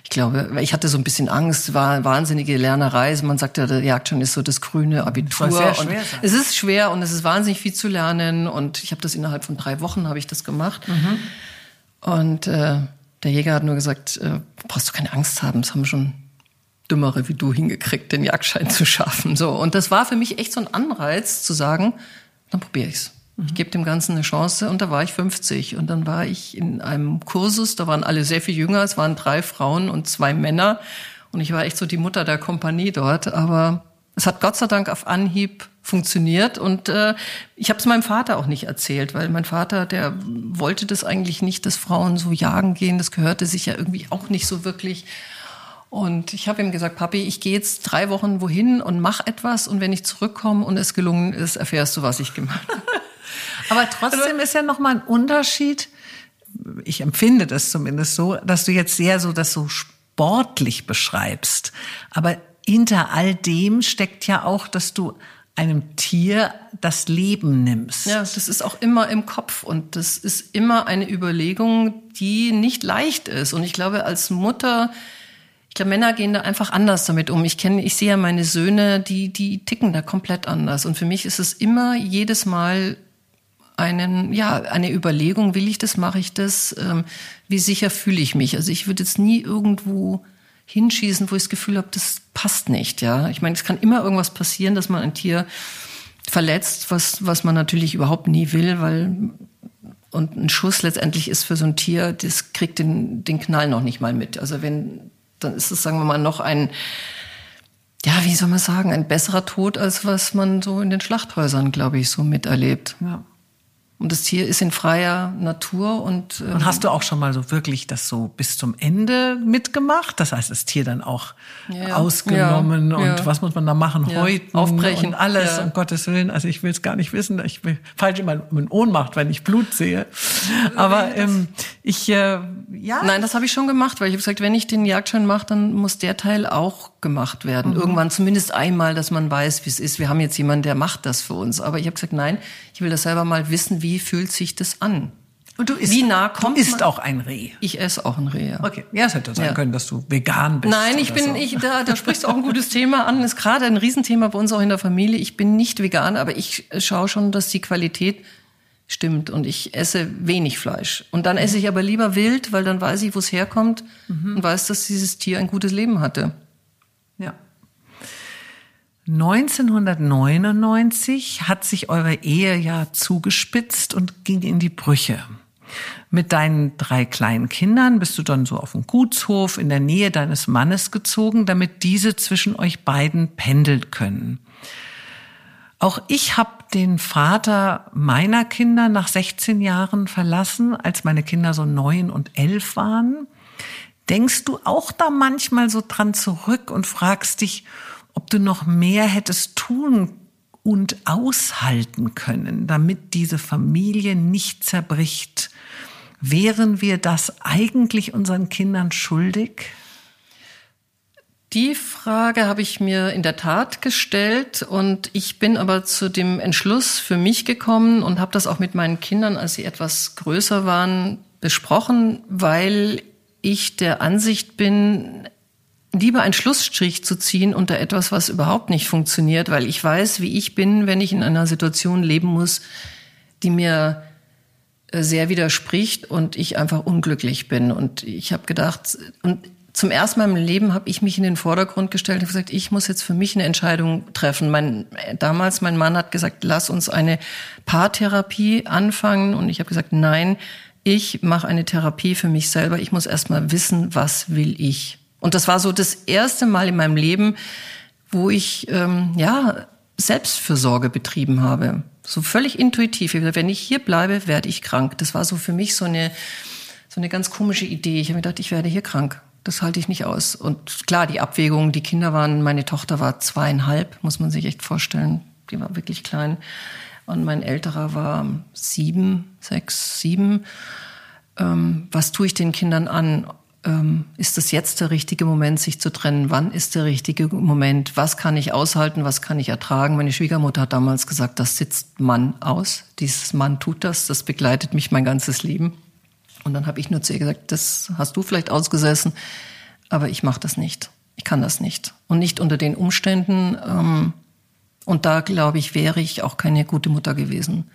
ich glaube, ich hatte so ein bisschen Angst, war eine wahnsinnige Lernerei. Man sagt ja, der Jagdschein ist so das grüne Abitur. Das sehr und schwer sein. es ist schwer und es ist wahnsinnig viel zu lernen. Und ich habe das innerhalb von drei Wochen habe ich das gemacht. Und äh, der Jäger hat nur gesagt, äh, brauchst du keine Angst haben, es haben schon Dümmere wie du hingekriegt, den Jagdschein zu schaffen. So und das war für mich echt so ein Anreiz zu sagen, dann probiere ich's. Ich gebe dem Ganzen eine Chance und da war ich 50 und dann war ich in einem Kursus, da waren alle sehr viel jünger, es waren drei Frauen und zwei Männer und ich war echt so die Mutter der Kompanie dort, aber es hat Gott sei Dank auf Anhieb funktioniert und äh, ich habe es meinem Vater auch nicht erzählt, weil mein Vater, der wollte das eigentlich nicht, dass Frauen so jagen gehen. Das gehörte sich ja irgendwie auch nicht so wirklich. Und ich habe ihm gesagt, Papi, ich gehe jetzt drei Wochen wohin und mach etwas und wenn ich zurückkomme und es gelungen ist, erfährst du, was ich gemacht habe. Aber trotzdem ist ja noch mal ein Unterschied. Ich empfinde das zumindest so, dass du jetzt sehr so das so sportlich beschreibst. Aber hinter all dem steckt ja auch, dass du einem Tier das Leben nimmst. Ja, das ist auch immer im Kopf und das ist immer eine Überlegung, die nicht leicht ist. Und ich glaube, als Mutter ich glaube, Männer gehen da einfach anders damit um. Ich kenne, ich sehe ja meine Söhne, die, die ticken da komplett anders. Und für mich ist es immer jedes Mal einen, ja, eine Überlegung, will ich das, mache ich das, ähm, wie sicher fühle ich mich. Also ich würde jetzt nie irgendwo hinschießen, wo ich das Gefühl habe, das passt nicht. Ja, ich meine, es kann immer irgendwas passieren, dass man ein Tier verletzt, was was man natürlich überhaupt nie will, weil und ein Schuss letztendlich ist für so ein Tier, das kriegt den den Knall noch nicht mal mit. Also wenn dann ist es, sagen wir mal, noch ein, ja, wie soll man sagen, ein besserer Tod, als was man so in den Schlachthäusern, glaube ich, so miterlebt. Ja. Und das Tier ist in freier Natur und. Ähm und hast du auch schon mal so wirklich das so bis zum Ende mitgemacht? Das heißt, das Tier dann auch ja, ausgenommen ja, und ja. was muss man da machen? Häuten aufbrechen und alles, um Gottes Willen. Also ich will es gar nicht wissen. Ich will falsch immer in Ohnmacht, wenn ich Blut sehe. Aber ähm, ich, äh, ja. Nein, das habe ich schon gemacht, weil ich habe gesagt, wenn ich den Jagdschein mache, dann muss der Teil auch gemacht werden. Mhm. Irgendwann zumindest einmal, dass man weiß, wie es ist. Wir haben jetzt jemanden, der macht das für uns. Aber ich habe gesagt, nein, ich will das selber mal wissen, wie fühlt sich das an. Und du isst, wie nah kommt du isst man? auch ein Reh. Ich esse auch ein Reh. Ja. Okay, ja, es hätte sein ja. können, dass du vegan bist. Nein, ich bin, so. ich, da, da sprichst du auch ein gutes Thema an. Das ist gerade ein Riesenthema bei uns auch in der Familie. Ich bin nicht vegan, aber ich schaue schon, dass die Qualität stimmt und ich esse wenig Fleisch. Und dann esse ich aber lieber wild, weil dann weiß ich, wo es herkommt mhm. und weiß, dass dieses Tier ein gutes Leben hatte. Ja. 1999 hat sich eure Ehe ja zugespitzt und ging in die Brüche. Mit deinen drei kleinen Kindern bist du dann so auf den Gutshof in der Nähe deines Mannes gezogen, damit diese zwischen euch beiden pendeln können. Auch ich habe den Vater meiner Kinder nach 16 Jahren verlassen, als meine Kinder so neun und elf waren. Denkst du auch da manchmal so dran zurück und fragst dich, ob du noch mehr hättest tun und aushalten können, damit diese Familie nicht zerbricht? Wären wir das eigentlich unseren Kindern schuldig? Die Frage habe ich mir in der Tat gestellt und ich bin aber zu dem Entschluss für mich gekommen und habe das auch mit meinen Kindern, als sie etwas größer waren, besprochen, weil ich der Ansicht bin, lieber einen Schlussstrich zu ziehen unter etwas, was überhaupt nicht funktioniert, weil ich weiß, wie ich bin, wenn ich in einer Situation leben muss, die mir äh, sehr widerspricht und ich einfach unglücklich bin. Und ich habe gedacht, und zum ersten Mal im Leben habe ich mich in den Vordergrund gestellt und gesagt, ich muss jetzt für mich eine Entscheidung treffen. Mein, damals mein Mann hat gesagt, lass uns eine Paartherapie anfangen und ich habe gesagt, nein, ich mache eine Therapie für mich selber. Ich muss erst mal wissen, was will ich. Und das war so das erste Mal in meinem Leben, wo ich ähm, ja Selbstfürsorge betrieben habe. So völlig intuitiv. Wenn ich hier bleibe, werde ich krank. Das war so für mich so eine so eine ganz komische Idee. Ich habe mir gedacht, ich werde hier krank. Das halte ich nicht aus. Und klar, die Abwägung, die Kinder waren, meine Tochter war zweieinhalb, muss man sich echt vorstellen. Die war wirklich klein. Und mein älterer war sieben, sechs, sieben. Ähm, was tue ich den Kindern an? Ähm, ist das jetzt der richtige Moment, sich zu trennen? Wann ist der richtige Moment? Was kann ich aushalten? Was kann ich ertragen? Meine Schwiegermutter hat damals gesagt, das sitzt Mann aus. Dieses Mann tut das. Das begleitet mich mein ganzes Leben. Und dann habe ich nur zu ihr gesagt, das hast du vielleicht ausgesessen, aber ich mache das nicht. Ich kann das nicht. Und nicht unter den Umständen. Ähm, und da, glaube ich, wäre ich auch keine gute Mutter gewesen.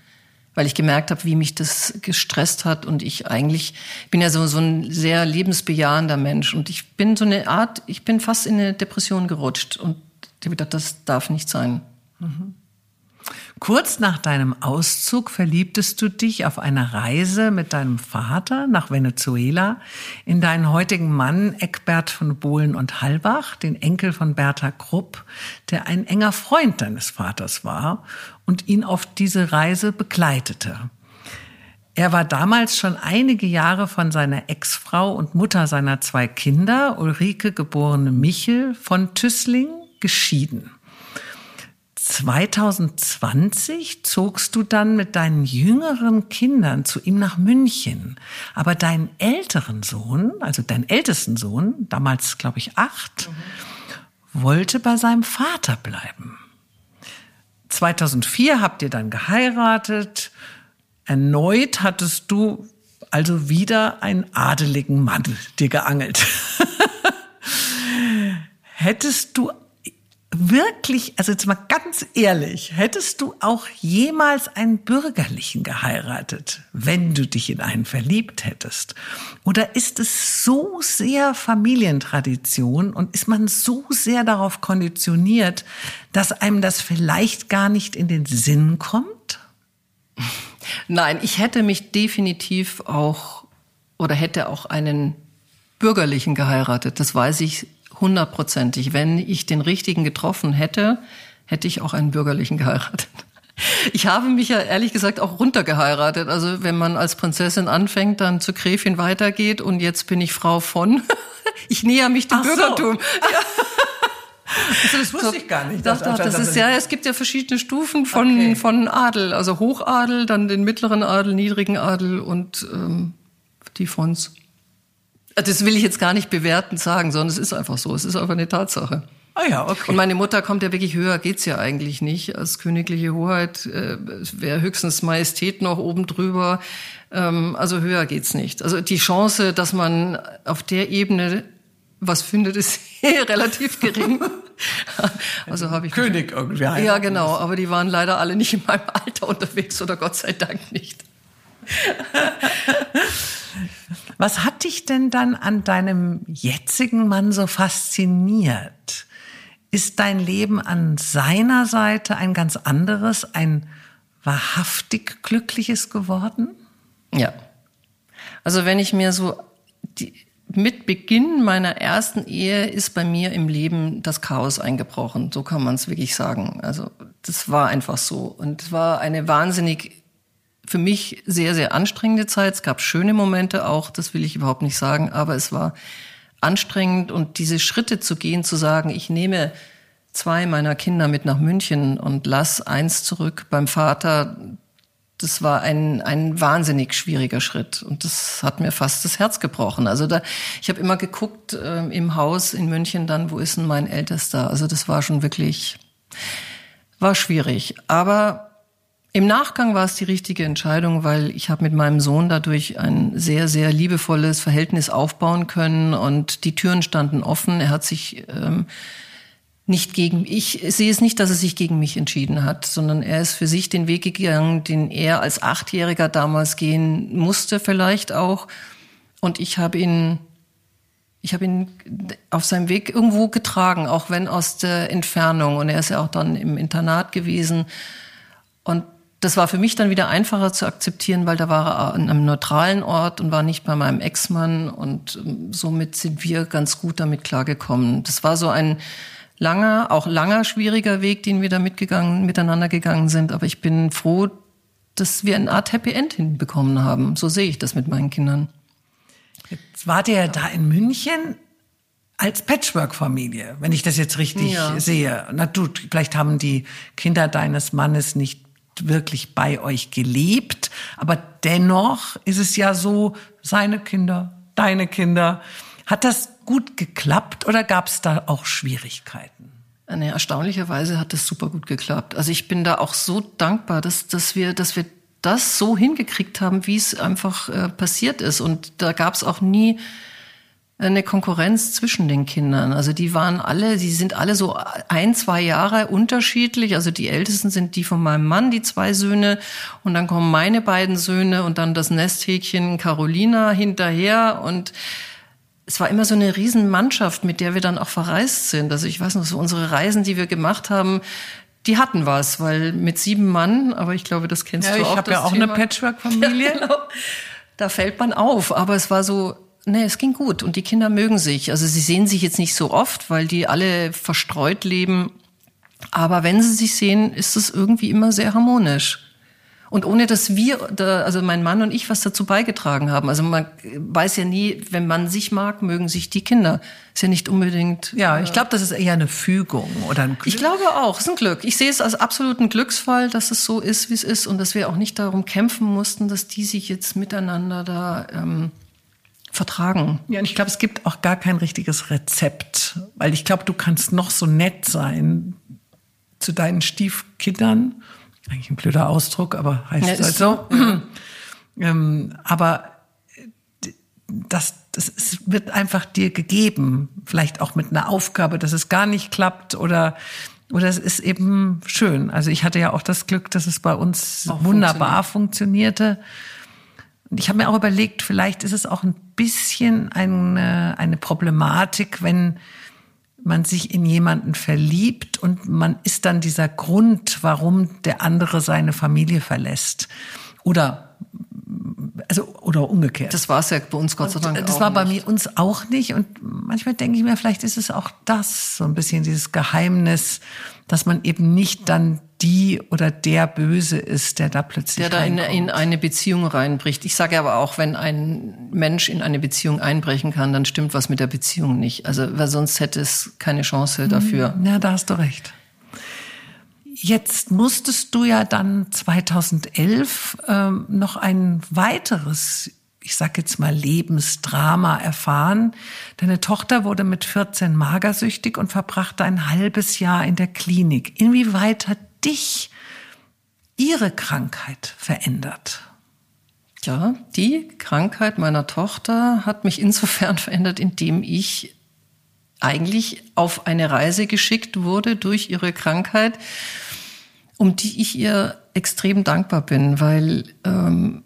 Weil ich gemerkt habe, wie mich das gestresst hat. Und ich eigentlich bin ja so, so ein sehr lebensbejahender Mensch. Und ich bin so eine Art, ich bin fast in eine Depression gerutscht. Und ich habe gedacht, das darf nicht sein. Mhm. Kurz nach deinem Auszug verliebtest du dich auf einer Reise mit deinem Vater nach Venezuela in deinen heutigen Mann Eckbert von Bohlen und Halbach, den Enkel von Bertha Krupp, der ein enger Freund deines Vaters war und ihn auf diese Reise begleitete. Er war damals schon einige Jahre von seiner Ex-Frau und Mutter seiner zwei Kinder, Ulrike geborene Michel von Tüssling, geschieden. 2020 zogst du dann mit deinen jüngeren Kindern zu ihm nach München. Aber deinen älteren Sohn, also deinen ältesten Sohn, damals glaube ich acht, mhm. wollte bei seinem Vater bleiben. 2004 habt ihr dann geheiratet. Erneut hattest du also wieder einen adeligen Mann dir geangelt. Hättest du wirklich, also jetzt mal ganz ehrlich, hättest du auch jemals einen Bürgerlichen geheiratet, wenn du dich in einen verliebt hättest? Oder ist es so sehr Familientradition und ist man so sehr darauf konditioniert, dass einem das vielleicht gar nicht in den Sinn kommt? Nein, ich hätte mich definitiv auch oder hätte auch einen Bürgerlichen geheiratet. Das weiß ich hundertprozentig. Wenn ich den richtigen getroffen hätte, hätte ich auch einen bürgerlichen geheiratet. Ich habe mich ja ehrlich gesagt auch runtergeheiratet. Also wenn man als Prinzessin anfängt, dann zur Gräfin weitergeht und jetzt bin ich Frau von. Ich näher mich dem Ach Bürgertum. So. Ja. Also das wusste ich gar nicht. Doch, doch, das ist ja, es gibt ja verschiedene Stufen von, okay. von Adel. Also Hochadel, dann den mittleren Adel, niedrigen Adel und ähm, die Fons. Das will ich jetzt gar nicht bewertend sagen, sondern es ist einfach so. Es ist einfach eine Tatsache. Ah ja, okay. Und meine Mutter kommt ja wirklich höher, geht's ja eigentlich nicht. Als königliche Hoheit äh, wäre höchstens Majestät noch oben drüber. Ähm, also höher geht's nicht. Also die Chance, dass man auf der Ebene was findet, ist relativ gering. also habe ich König irgendwie. Ja, genau. Aber die waren leider alle nicht in meinem Alter unterwegs oder Gott sei Dank nicht. Was hat dich denn dann an deinem jetzigen Mann so fasziniert? Ist dein Leben an seiner Seite ein ganz anderes, ein wahrhaftig glückliches geworden? Ja. Also wenn ich mir so die, mit Beginn meiner ersten Ehe ist bei mir im Leben das Chaos eingebrochen. So kann man es wirklich sagen. Also das war einfach so und es war eine wahnsinnig für mich sehr, sehr anstrengende Zeit. Es gab schöne Momente auch, das will ich überhaupt nicht sagen, aber es war anstrengend und diese Schritte zu gehen, zu sagen, ich nehme zwei meiner Kinder mit nach München und lass eins zurück beim Vater, das war ein, ein wahnsinnig schwieriger Schritt und das hat mir fast das Herz gebrochen. Also da, ich habe immer geguckt äh, im Haus in München dann, wo ist denn mein Ältester? Also das war schon wirklich, war schwierig. Aber im Nachgang war es die richtige Entscheidung, weil ich habe mit meinem Sohn dadurch ein sehr, sehr liebevolles Verhältnis aufbauen können und die Türen standen offen. Er hat sich ähm, nicht gegen, ich sehe es nicht, dass er sich gegen mich entschieden hat, sondern er ist für sich den Weg gegangen, den er als Achtjähriger damals gehen musste vielleicht auch. Und ich habe ihn, ich habe ihn auf seinem Weg irgendwo getragen, auch wenn aus der Entfernung. Und er ist ja auch dann im Internat gewesen. Und das war für mich dann wieder einfacher zu akzeptieren, weil da war er an einem neutralen Ort und war nicht bei meinem Ex-Mann und ähm, somit sind wir ganz gut damit klargekommen. Das war so ein langer, auch langer, schwieriger Weg, den wir da mitgegangen, miteinander gegangen sind. Aber ich bin froh, dass wir eine Art Happy End hinbekommen haben. So sehe ich das mit meinen Kindern. Jetzt wart ihr ja da in München als Patchwork-Familie, wenn ich das jetzt richtig ja. sehe. Na du, vielleicht haben die Kinder deines Mannes nicht wirklich bei euch gelebt, aber dennoch ist es ja so, seine Kinder, deine Kinder. Hat das gut geklappt oder gab es da auch Schwierigkeiten? Nee, erstaunlicherweise hat das super gut geklappt. Also ich bin da auch so dankbar, dass, dass, wir, dass wir das so hingekriegt haben, wie es einfach äh, passiert ist. Und da gab es auch nie eine Konkurrenz zwischen den Kindern. Also die waren alle, die sind alle so ein, zwei Jahre unterschiedlich. Also die ältesten sind die von meinem Mann, die zwei Söhne. Und dann kommen meine beiden Söhne und dann das Nesthäkchen Carolina hinterher. Und es war immer so eine Riesenmannschaft, mit der wir dann auch verreist sind. Also ich weiß noch, so unsere Reisen, die wir gemacht haben, die hatten was, weil mit sieben Mann, aber ich glaube, das kennst ja, du auch. Ich habe ja auch Thema. eine Patchwork-Familie. Ja, genau. Da fällt man auf, aber es war so, nee, es ging gut und die Kinder mögen sich. Also sie sehen sich jetzt nicht so oft, weil die alle verstreut leben. Aber wenn sie sich sehen, ist es irgendwie immer sehr harmonisch. Und ohne dass wir, also mein Mann und ich, was dazu beigetragen haben. Also man weiß ja nie, wenn man sich mag, mögen sich die Kinder. Ist ja nicht unbedingt. Ja, ich glaube, das ist eher eine Fügung oder ein Glück. Ich glaube auch, es ist ein Glück. Ich sehe es als absoluten Glücksfall, dass es so ist, wie es ist und dass wir auch nicht darum kämpfen mussten, dass die sich jetzt miteinander da ähm, vertragen. Ja, und ich glaube, es gibt auch gar kein richtiges Rezept, weil ich glaube, du kannst noch so nett sein zu deinen Stiefkindern eigentlich ein blöder Ausdruck, aber heißt ja, halt so. Ähm, aber das, das es wird einfach dir gegeben, vielleicht auch mit einer Aufgabe, dass es gar nicht klappt oder oder es ist eben schön. Also ich hatte ja auch das Glück, dass es bei uns auch wunderbar funktionierte. Und ich habe mir auch überlegt, vielleicht ist es auch ein bisschen eine, eine Problematik, wenn man sich in jemanden verliebt und man ist dann dieser Grund, warum der andere seine Familie verlässt. Oder also oder umgekehrt. Das war es ja bei uns Gott sei Dank. Und das war bei nicht. mir uns auch nicht. Und manchmal denke ich mir, vielleicht ist es auch das so ein bisschen dieses Geheimnis, dass man eben nicht dann die oder der Böse ist, der da plötzlich der da in, in, eine Beziehung reinbricht. Ich sage aber auch, wenn ein Mensch in eine Beziehung einbrechen kann, dann stimmt was mit der Beziehung nicht. Also weil sonst hätte es keine Chance hm, dafür. Ja, da hast du recht. Jetzt musstest du ja dann 2011 ähm, noch ein weiteres ich sag jetzt mal Lebensdrama erfahren. Deine Tochter wurde mit 14 magersüchtig und verbrachte ein halbes Jahr in der Klinik. Inwieweit hat dich ihre Krankheit verändert? Ja, die Krankheit meiner Tochter hat mich insofern verändert, indem ich eigentlich auf eine Reise geschickt wurde durch ihre Krankheit, um die ich ihr extrem dankbar bin, weil ähm,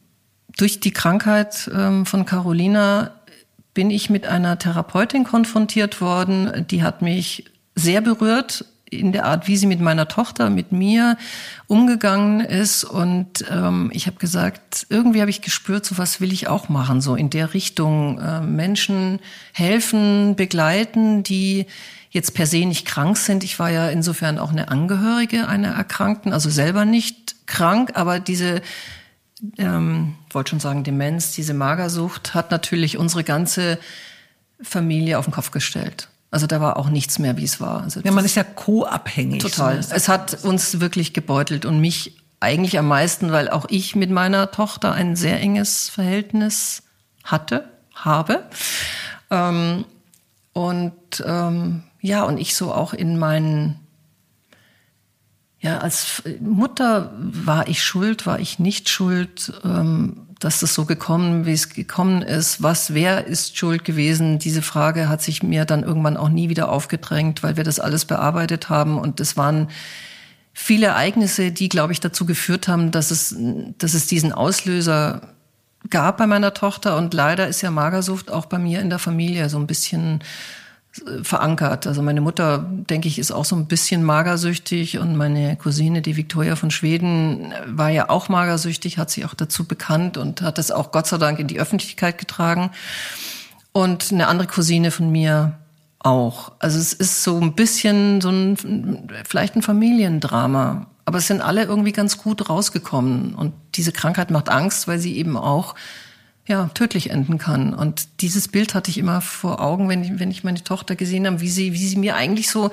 durch die Krankheit ähm, von Carolina bin ich mit einer Therapeutin konfrontiert worden, die hat mich sehr berührt in der Art, wie sie mit meiner Tochter, mit mir umgegangen ist. Und ähm, ich habe gesagt, irgendwie habe ich gespürt, so was will ich auch machen, so in der Richtung äh, Menschen helfen, begleiten, die jetzt per se nicht krank sind. Ich war ja insofern auch eine Angehörige einer Erkrankten, also selber nicht krank, aber diese ähm, wollte schon sagen, Demenz, diese Magersucht hat natürlich unsere ganze Familie auf den Kopf gestellt. Also da war auch nichts mehr, wie es war. Also ja, man ist ja co-abhängig. Total. So es hat uns wirklich gebeutelt und mich eigentlich am meisten, weil auch ich mit meiner Tochter ein sehr enges Verhältnis hatte, habe. Ähm, und ähm, ja, und ich so auch in meinen ja, als Mutter war ich schuld, war ich nicht schuld, ähm, dass es so gekommen, wie es gekommen ist. Was, wer ist schuld gewesen? Diese Frage hat sich mir dann irgendwann auch nie wieder aufgedrängt, weil wir das alles bearbeitet haben und es waren viele Ereignisse, die, glaube ich, dazu geführt haben, dass es, dass es diesen Auslöser gab bei meiner Tochter und leider ist ja Magersucht auch bei mir in der Familie so ein bisschen verankert. Also meine Mutter, denke ich, ist auch so ein bisschen magersüchtig und meine Cousine, die Victoria von Schweden, war ja auch magersüchtig, hat sich auch dazu bekannt und hat das auch Gott sei Dank in die Öffentlichkeit getragen. Und eine andere Cousine von mir auch. Also es ist so ein bisschen so ein, vielleicht ein Familiendrama. Aber es sind alle irgendwie ganz gut rausgekommen. Und diese Krankheit macht Angst, weil sie eben auch ja, tödlich enden kann. Und dieses Bild hatte ich immer vor Augen, wenn ich, wenn ich meine Tochter gesehen habe, wie sie, wie sie mir eigentlich so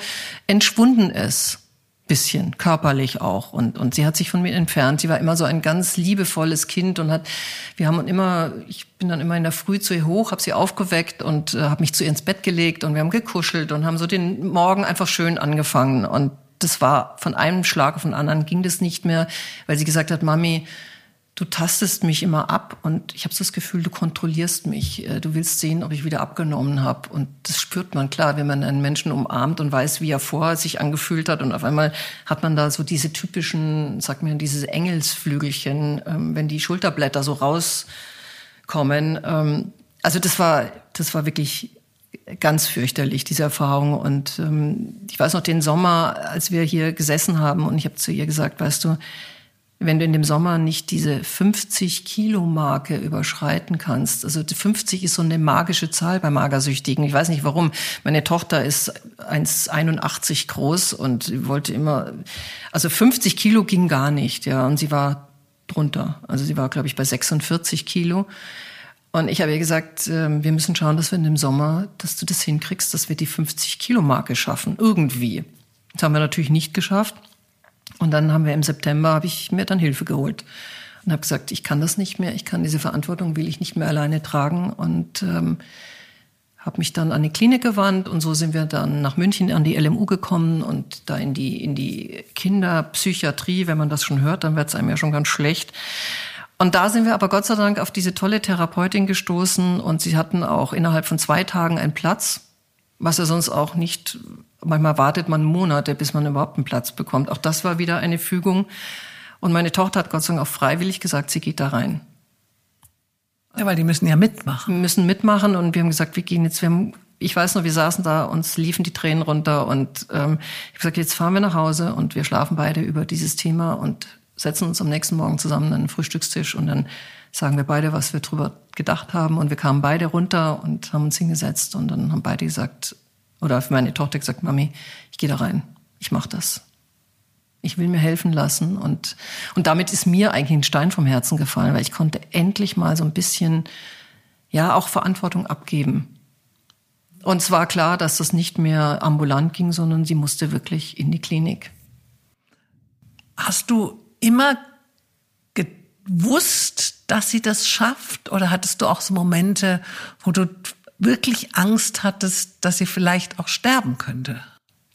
entschwunden ist. Bisschen, körperlich auch. Und, und sie hat sich von mir entfernt. Sie war immer so ein ganz liebevolles Kind und hat, wir haben immer, ich bin dann immer in der Früh zu ihr hoch, habe sie aufgeweckt und äh, habe mich zu ihr ins Bett gelegt und wir haben gekuschelt und haben so den Morgen einfach schön angefangen. Und das war von einem Schlag auf den anderen ging das nicht mehr, weil sie gesagt hat, Mami, du tastest mich immer ab und ich habe so das Gefühl, du kontrollierst mich. Äh, du willst sehen, ob ich wieder abgenommen habe. Und das spürt man klar, wenn man einen Menschen umarmt und weiß, wie er vorher sich angefühlt hat. Und auf einmal hat man da so diese typischen, sag mir, diese Engelsflügelchen, ähm, wenn die Schulterblätter so rauskommen. Ähm, also das war, das war wirklich ganz fürchterlich, diese Erfahrung. Und ähm, ich weiß noch den Sommer, als wir hier gesessen haben und ich habe zu ihr gesagt, weißt du, wenn du in dem Sommer nicht diese 50 Kilo Marke überschreiten kannst, also 50 ist so eine magische Zahl bei Magersüchtigen. Ich weiß nicht warum. Meine Tochter ist 1,81 groß und wollte immer, also 50 Kilo ging gar nicht, ja. Und sie war drunter. Also sie war, glaube ich, bei 46 Kilo. Und ich habe ihr gesagt, ähm, wir müssen schauen, dass wir in dem Sommer, dass du das hinkriegst, dass wir die 50 Kilo Marke schaffen. Irgendwie. Das haben wir natürlich nicht geschafft. Und dann haben wir im September, habe ich mir dann Hilfe geholt und habe gesagt, ich kann das nicht mehr, ich kann diese Verantwortung, will ich nicht mehr alleine tragen und ähm, habe mich dann an die Klinik gewandt und so sind wir dann nach München an die LMU gekommen und da in die in die Kinderpsychiatrie. Wenn man das schon hört, dann wird es einem ja schon ganz schlecht. Und da sind wir aber Gott sei Dank auf diese tolle Therapeutin gestoßen und sie hatten auch innerhalb von zwei Tagen einen Platz, was ja sonst auch nicht Manchmal wartet man Monate, bis man überhaupt einen Platz bekommt. Auch das war wieder eine Fügung. Und meine Tochter hat Gott sei Dank auch freiwillig gesagt, sie geht da rein. Ja, weil die müssen ja mitmachen. Wir müssen mitmachen und wir haben gesagt, wir gehen jetzt, wir haben, ich weiß noch, wir saßen da, uns liefen die Tränen runter und ähm, ich habe gesagt, jetzt fahren wir nach Hause und wir schlafen beide über dieses Thema und setzen uns am nächsten Morgen zusammen an den Frühstückstisch und dann sagen wir beide, was wir drüber gedacht haben und wir kamen beide runter und haben uns hingesetzt und dann haben beide gesagt, oder für meine Tochter gesagt, Mami, ich gehe da rein, ich mache das. Ich will mir helfen lassen und und damit ist mir eigentlich ein Stein vom Herzen gefallen, weil ich konnte endlich mal so ein bisschen ja auch Verantwortung abgeben. Und es war klar, dass das nicht mehr ambulant ging, sondern sie musste wirklich in die Klinik. Hast du immer gewusst, dass sie das schafft? Oder hattest du auch so Momente, wo du wirklich Angst hattest, dass sie vielleicht auch sterben könnte?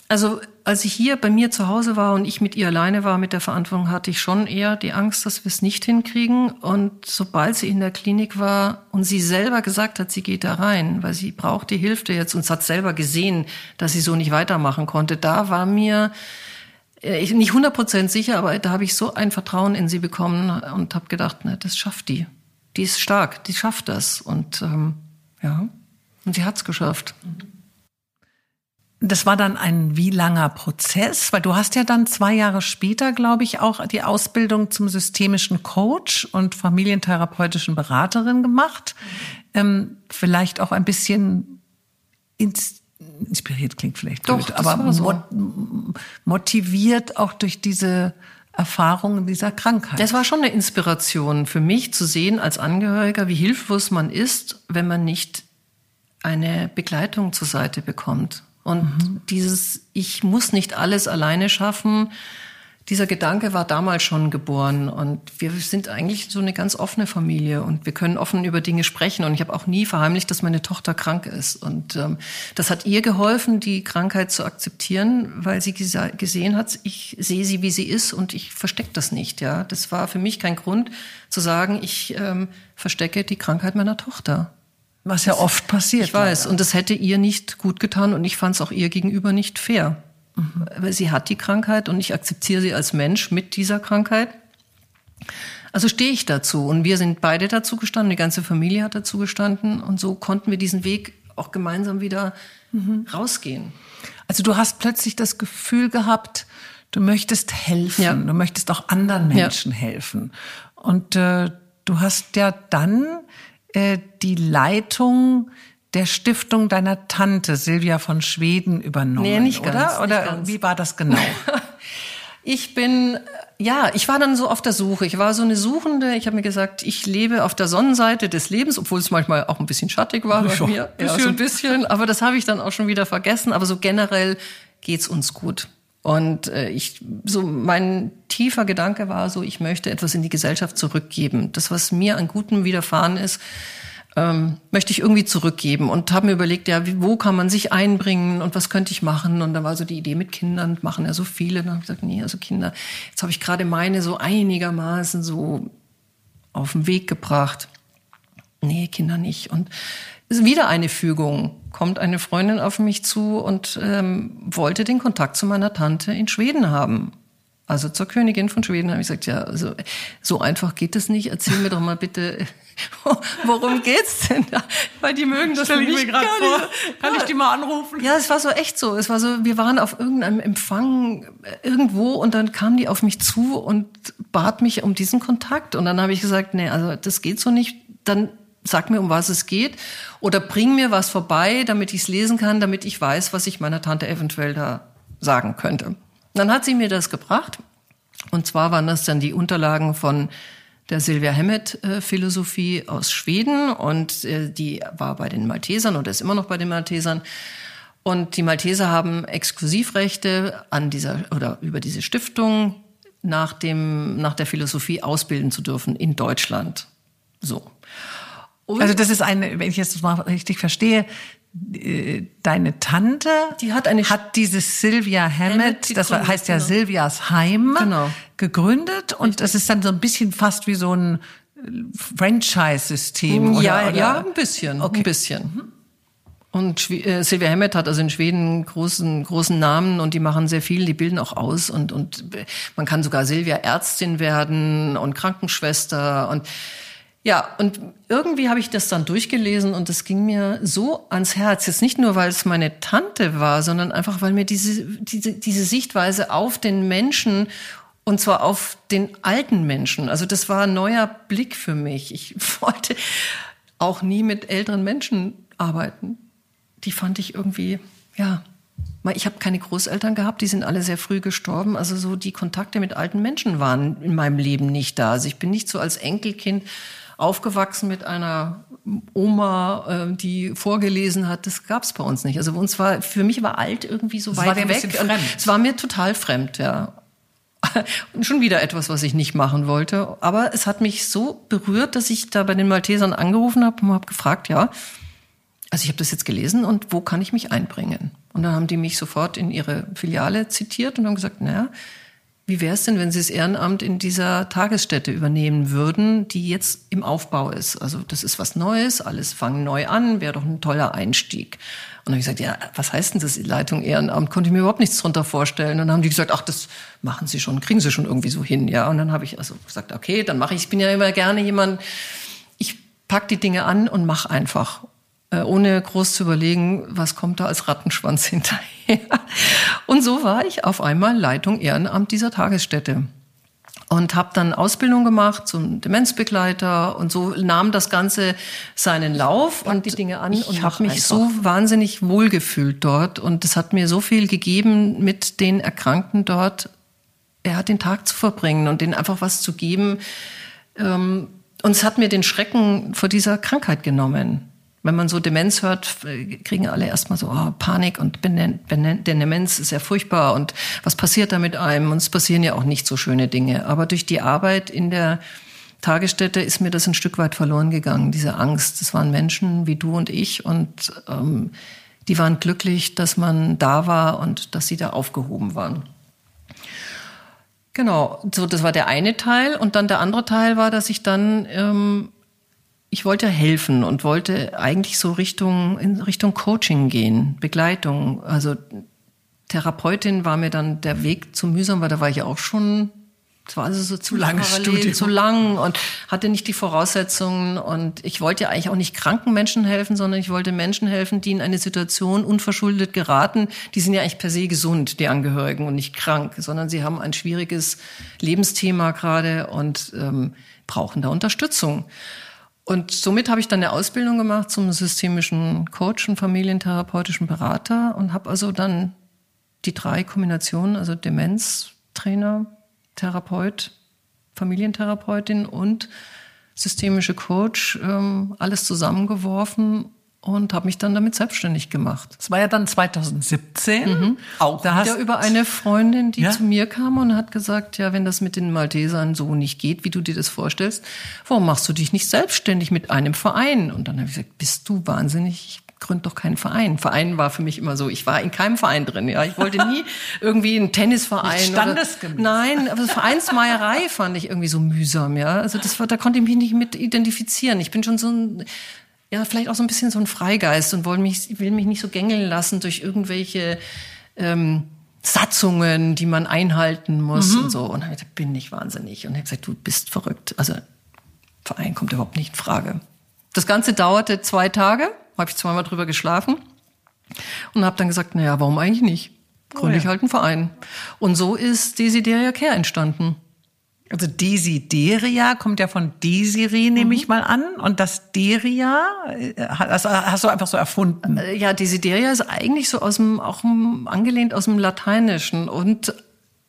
Also als ich hier bei mir zu Hause war und ich mit ihr alleine war mit der Verantwortung, hatte ich schon eher die Angst, dass wir es nicht hinkriegen. Und sobald sie in der Klinik war und sie selber gesagt hat, sie geht da rein, weil sie braucht die Hilfe jetzt und hat selber gesehen, dass sie so nicht weitermachen konnte, da war mir äh, ich nicht 100% sicher, aber da habe ich so ein Vertrauen in sie bekommen und habe gedacht, ne, das schafft die. Die ist stark, die schafft das. Und ähm, ja. Und sie hat's geschafft. Das war dann ein wie langer Prozess? Weil du hast ja dann zwei Jahre später, glaube ich, auch die Ausbildung zum systemischen Coach und familientherapeutischen Beraterin gemacht. Ähm, vielleicht auch ein bisschen ins, inspiriert klingt vielleicht Doch, blöd, aber so. motiviert auch durch diese Erfahrungen dieser Krankheit. Das war schon eine Inspiration für mich zu sehen als Angehöriger, wie hilflos man ist, wenn man nicht eine Begleitung zur Seite bekommt. Und mhm. dieses, ich muss nicht alles alleine schaffen, dieser Gedanke war damals schon geboren und wir sind eigentlich so eine ganz offene Familie und wir können offen über Dinge sprechen und ich habe auch nie verheimlicht, dass meine Tochter krank ist und ähm, das hat ihr geholfen, die Krankheit zu akzeptieren, weil sie gesehen hat, ich sehe sie, wie sie ist und ich verstecke das nicht. Ja, das war für mich kein Grund zu sagen, ich ähm, verstecke die Krankheit meiner Tochter. Was ja oft passiert. Ich weiß. Leider. Und das hätte ihr nicht gut getan und ich fand es auch ihr gegenüber nicht fair. Mhm. Weil sie hat die Krankheit und ich akzeptiere sie als Mensch mit dieser Krankheit. Also stehe ich dazu. Und wir sind beide dazu gestanden, die ganze Familie hat dazu gestanden. Und so konnten wir diesen Weg auch gemeinsam wieder mhm. rausgehen. Also du hast plötzlich das Gefühl gehabt, du möchtest helfen, ja. du möchtest auch anderen Menschen ja. helfen. Und äh, du hast ja dann äh, die Leitung der Stiftung deiner Tante Silvia von Schweden übernommen, nee, nicht oder? Ganz, oder nicht ganz. wie war das genau? ich bin ja, ich war dann so auf der Suche. Ich war so eine Suchende. Ich habe mir gesagt, ich lebe auf der Sonnenseite des Lebens, obwohl es manchmal auch ein bisschen schattig war bei mir. Ja, so ein bisschen. Aber das habe ich dann auch schon wieder vergessen. Aber so generell geht's uns gut. Und äh, ich, so mein tiefer Gedanke war so, ich möchte etwas in die Gesellschaft zurückgeben. Das, was mir an Gutem widerfahren ist, ähm, möchte ich irgendwie zurückgeben und habe mir überlegt, ja, wo kann man sich einbringen und was könnte ich machen? Und da war so die Idee mit Kindern, machen ja so viele. Dann habe ich gesagt, nee, also Kinder, jetzt habe ich gerade meine so einigermaßen so auf den Weg gebracht. Nee, Kinder nicht. Und ist wieder eine Fügung. Kommt eine Freundin auf mich zu und ähm, wollte den Kontakt zu meiner Tante in Schweden haben. also zur Königin von Schweden, habe ich gesagt, ja, also so einfach geht das nicht. Erzähl mir doch mal bitte, worum geht's denn da? Weil die mögen das Stell ich nicht mir gerade gar vor. Kann ich die mal anrufen? Ja, es war so echt so. Es war so, wir waren auf irgendeinem Empfang irgendwo und dann kam die auf mich zu und bat mich um diesen Kontakt. Und dann habe ich gesagt, nee, also das geht so nicht. Dann sag mir, um was es geht oder bring mir was vorbei, damit ich es lesen kann, damit ich weiß, was ich meiner Tante eventuell da sagen könnte. Dann hat sie mir das gebracht. Und zwar waren das dann die Unterlagen von der Silvia Hammett äh, aus Schweden und äh, die war bei den Maltesern oder ist immer noch bei den Maltesern. Und die Malteser haben Exklusivrechte an dieser oder über diese Stiftung nach dem nach der Philosophie ausbilden zu dürfen in Deutschland. So. Und Also das ist eine, wenn ich jetzt mal richtig verstehe, äh, deine Tante, Die hat eine- hat dieses Sylvia Hammett Hammett, das heißt ja genau. Silvias Heim, Genau. gegründet und das ist dann so ein bisschen fast wie so ein Franchise-System. oder- ja, oder? ja, ein bisschen, ein bisschen. Und äh, Silvia Hammett hat also in Schweden großen großen Namen und die machen sehr viel, die bilden auch aus und und äh, man kann sogar Silvia Ärztin werden und Krankenschwester und ja, und irgendwie habe ich das dann durchgelesen und es ging mir so ans Herz. Jetzt nicht nur, weil es meine Tante war, sondern einfach, weil mir diese, diese, diese Sichtweise auf den Menschen und zwar auf den alten Menschen. Also das war ein neuer Blick für mich. Ich wollte auch nie mit älteren Menschen arbeiten. Die fand ich irgendwie, ja, ich habe keine Großeltern gehabt, die sind alle sehr früh gestorben. Also so die Kontakte mit alten Menschen waren in meinem Leben nicht da. Also ich bin nicht so als Enkelkind aufgewachsen mit einer Oma, äh, die vorgelesen hat. Das gab es bei uns nicht. Also bei uns war, für mich war alt irgendwie so war weit ein weg. Es war mir total fremd, ja. Und schon wieder etwas, was ich nicht machen wollte. Aber es hat mich so berührt, dass ich da bei den Maltesern angerufen habe und habe gefragt, ja, also ich habe das jetzt gelesen und wo kann ich mich einbringen? Und dann haben die mich sofort in ihre Filiale zitiert und haben gesagt, naja, wie wäre es denn, wenn Sie das Ehrenamt in dieser Tagesstätte übernehmen würden, die jetzt im Aufbau ist? Also das ist was Neues, alles fangen neu an, wäre doch ein toller Einstieg. Und dann habe ich gesagt, ja, was heißt denn das, Leitung Ehrenamt? Konnte ich mir überhaupt nichts drunter vorstellen. Und dann haben die gesagt, ach, das machen Sie schon, kriegen Sie schon irgendwie so hin, ja. Und dann habe ich also gesagt, okay, dann mache ich, ich bin ja immer gerne jemand, ich pack die Dinge an und mach einfach ohne groß zu überlegen, was kommt da als Rattenschwanz hinterher. Und so war ich auf einmal Leitung Ehrenamt dieser Tagesstätte und habe dann Ausbildung gemacht zum Demenzbegleiter und so nahm das Ganze seinen Lauf und die Dinge an Ich und habe mich einfach. so wahnsinnig wohlgefühlt dort und es hat mir so viel gegeben mit den Erkrankten dort er hat den Tag zu verbringen und denen einfach was zu geben ähm, und es hat mir den Schrecken vor dieser Krankheit genommen. Wenn man so Demenz hört, kriegen alle erstmal so oh, Panik und Benen- Benen- Demenz ist ja furchtbar und was passiert da mit einem? Und es passieren ja auch nicht so schöne Dinge. Aber durch die Arbeit in der Tagesstätte ist mir das ein Stück weit verloren gegangen, diese Angst. Das waren Menschen wie du und ich und ähm, die waren glücklich, dass man da war und dass sie da aufgehoben waren. Genau, so das war der eine Teil und dann der andere Teil war, dass ich dann ähm, ich wollte helfen und wollte eigentlich so Richtung in Richtung Coaching gehen, Begleitung. Also Therapeutin war mir dann der Weg zu mühsam, weil da war ich auch schon, es war also so zu parallel, Studium. zu lang und hatte nicht die Voraussetzungen und ich wollte ja eigentlich auch nicht kranken Menschen helfen, sondern ich wollte Menschen helfen, die in eine Situation unverschuldet geraten. Die sind ja eigentlich per se gesund, die Angehörigen und nicht krank, sondern sie haben ein schwieriges Lebensthema gerade und ähm, brauchen da Unterstützung. Und somit habe ich dann eine Ausbildung gemacht zum systemischen Coach und familientherapeutischen Berater und habe also dann die drei Kombinationen, also Demenztrainer, Therapeut, Familientherapeutin und systemische Coach, ähm, alles zusammengeworfen und habe mich dann damit selbstständig gemacht. Das war ja dann 2017. Auch da hast Ja, über eine Freundin, die Ja? zu mir kam und hat gesagt, ja, wenn das mit den Maltesern so nicht geht, wie du dir das vorstellst, warum machst du dich nicht selbstständig mit einem Verein? Und dann habe ich gesagt, bist du wahnsinnig? Ich gründ doch keinen Verein. Verein war für mich immer so, ich war in keinem Verein drin. Ja, ich wollte nie irgendwie einen Tennisverein. Nicht oder- standesgemäß. Nein, aber Vereinsmeierei fand ich irgendwie so mühsam. Ja, also das war, da konnte ich mich nicht mit identifizieren. Ich bin schon so ein ja, vielleicht auch so ein bisschen so ein Freigeist und will mich, will mich nicht so gängeln lassen durch irgendwelche ähm, Satzungen, die man einhalten muss mhm. und so. Und dann habe ich gesagt, bin ich wahnsinnig. Und ich habe gesagt, du bist verrückt. Also Verein kommt überhaupt nicht in Frage. Das Ganze dauerte zwei Tage, habe ich zweimal drüber geschlafen und habe dann gesagt, naja, warum eigentlich nicht? Gründe oh, ich halt einen Verein. Und so ist Desideria Care entstanden. Also Desideria kommt ja von Desiree, nehme mhm. ich mal an. Und das Deria äh, hast, hast du einfach so erfunden. Äh, ja, Desideria ist eigentlich so aus dem, auch angelehnt aus dem Lateinischen. Und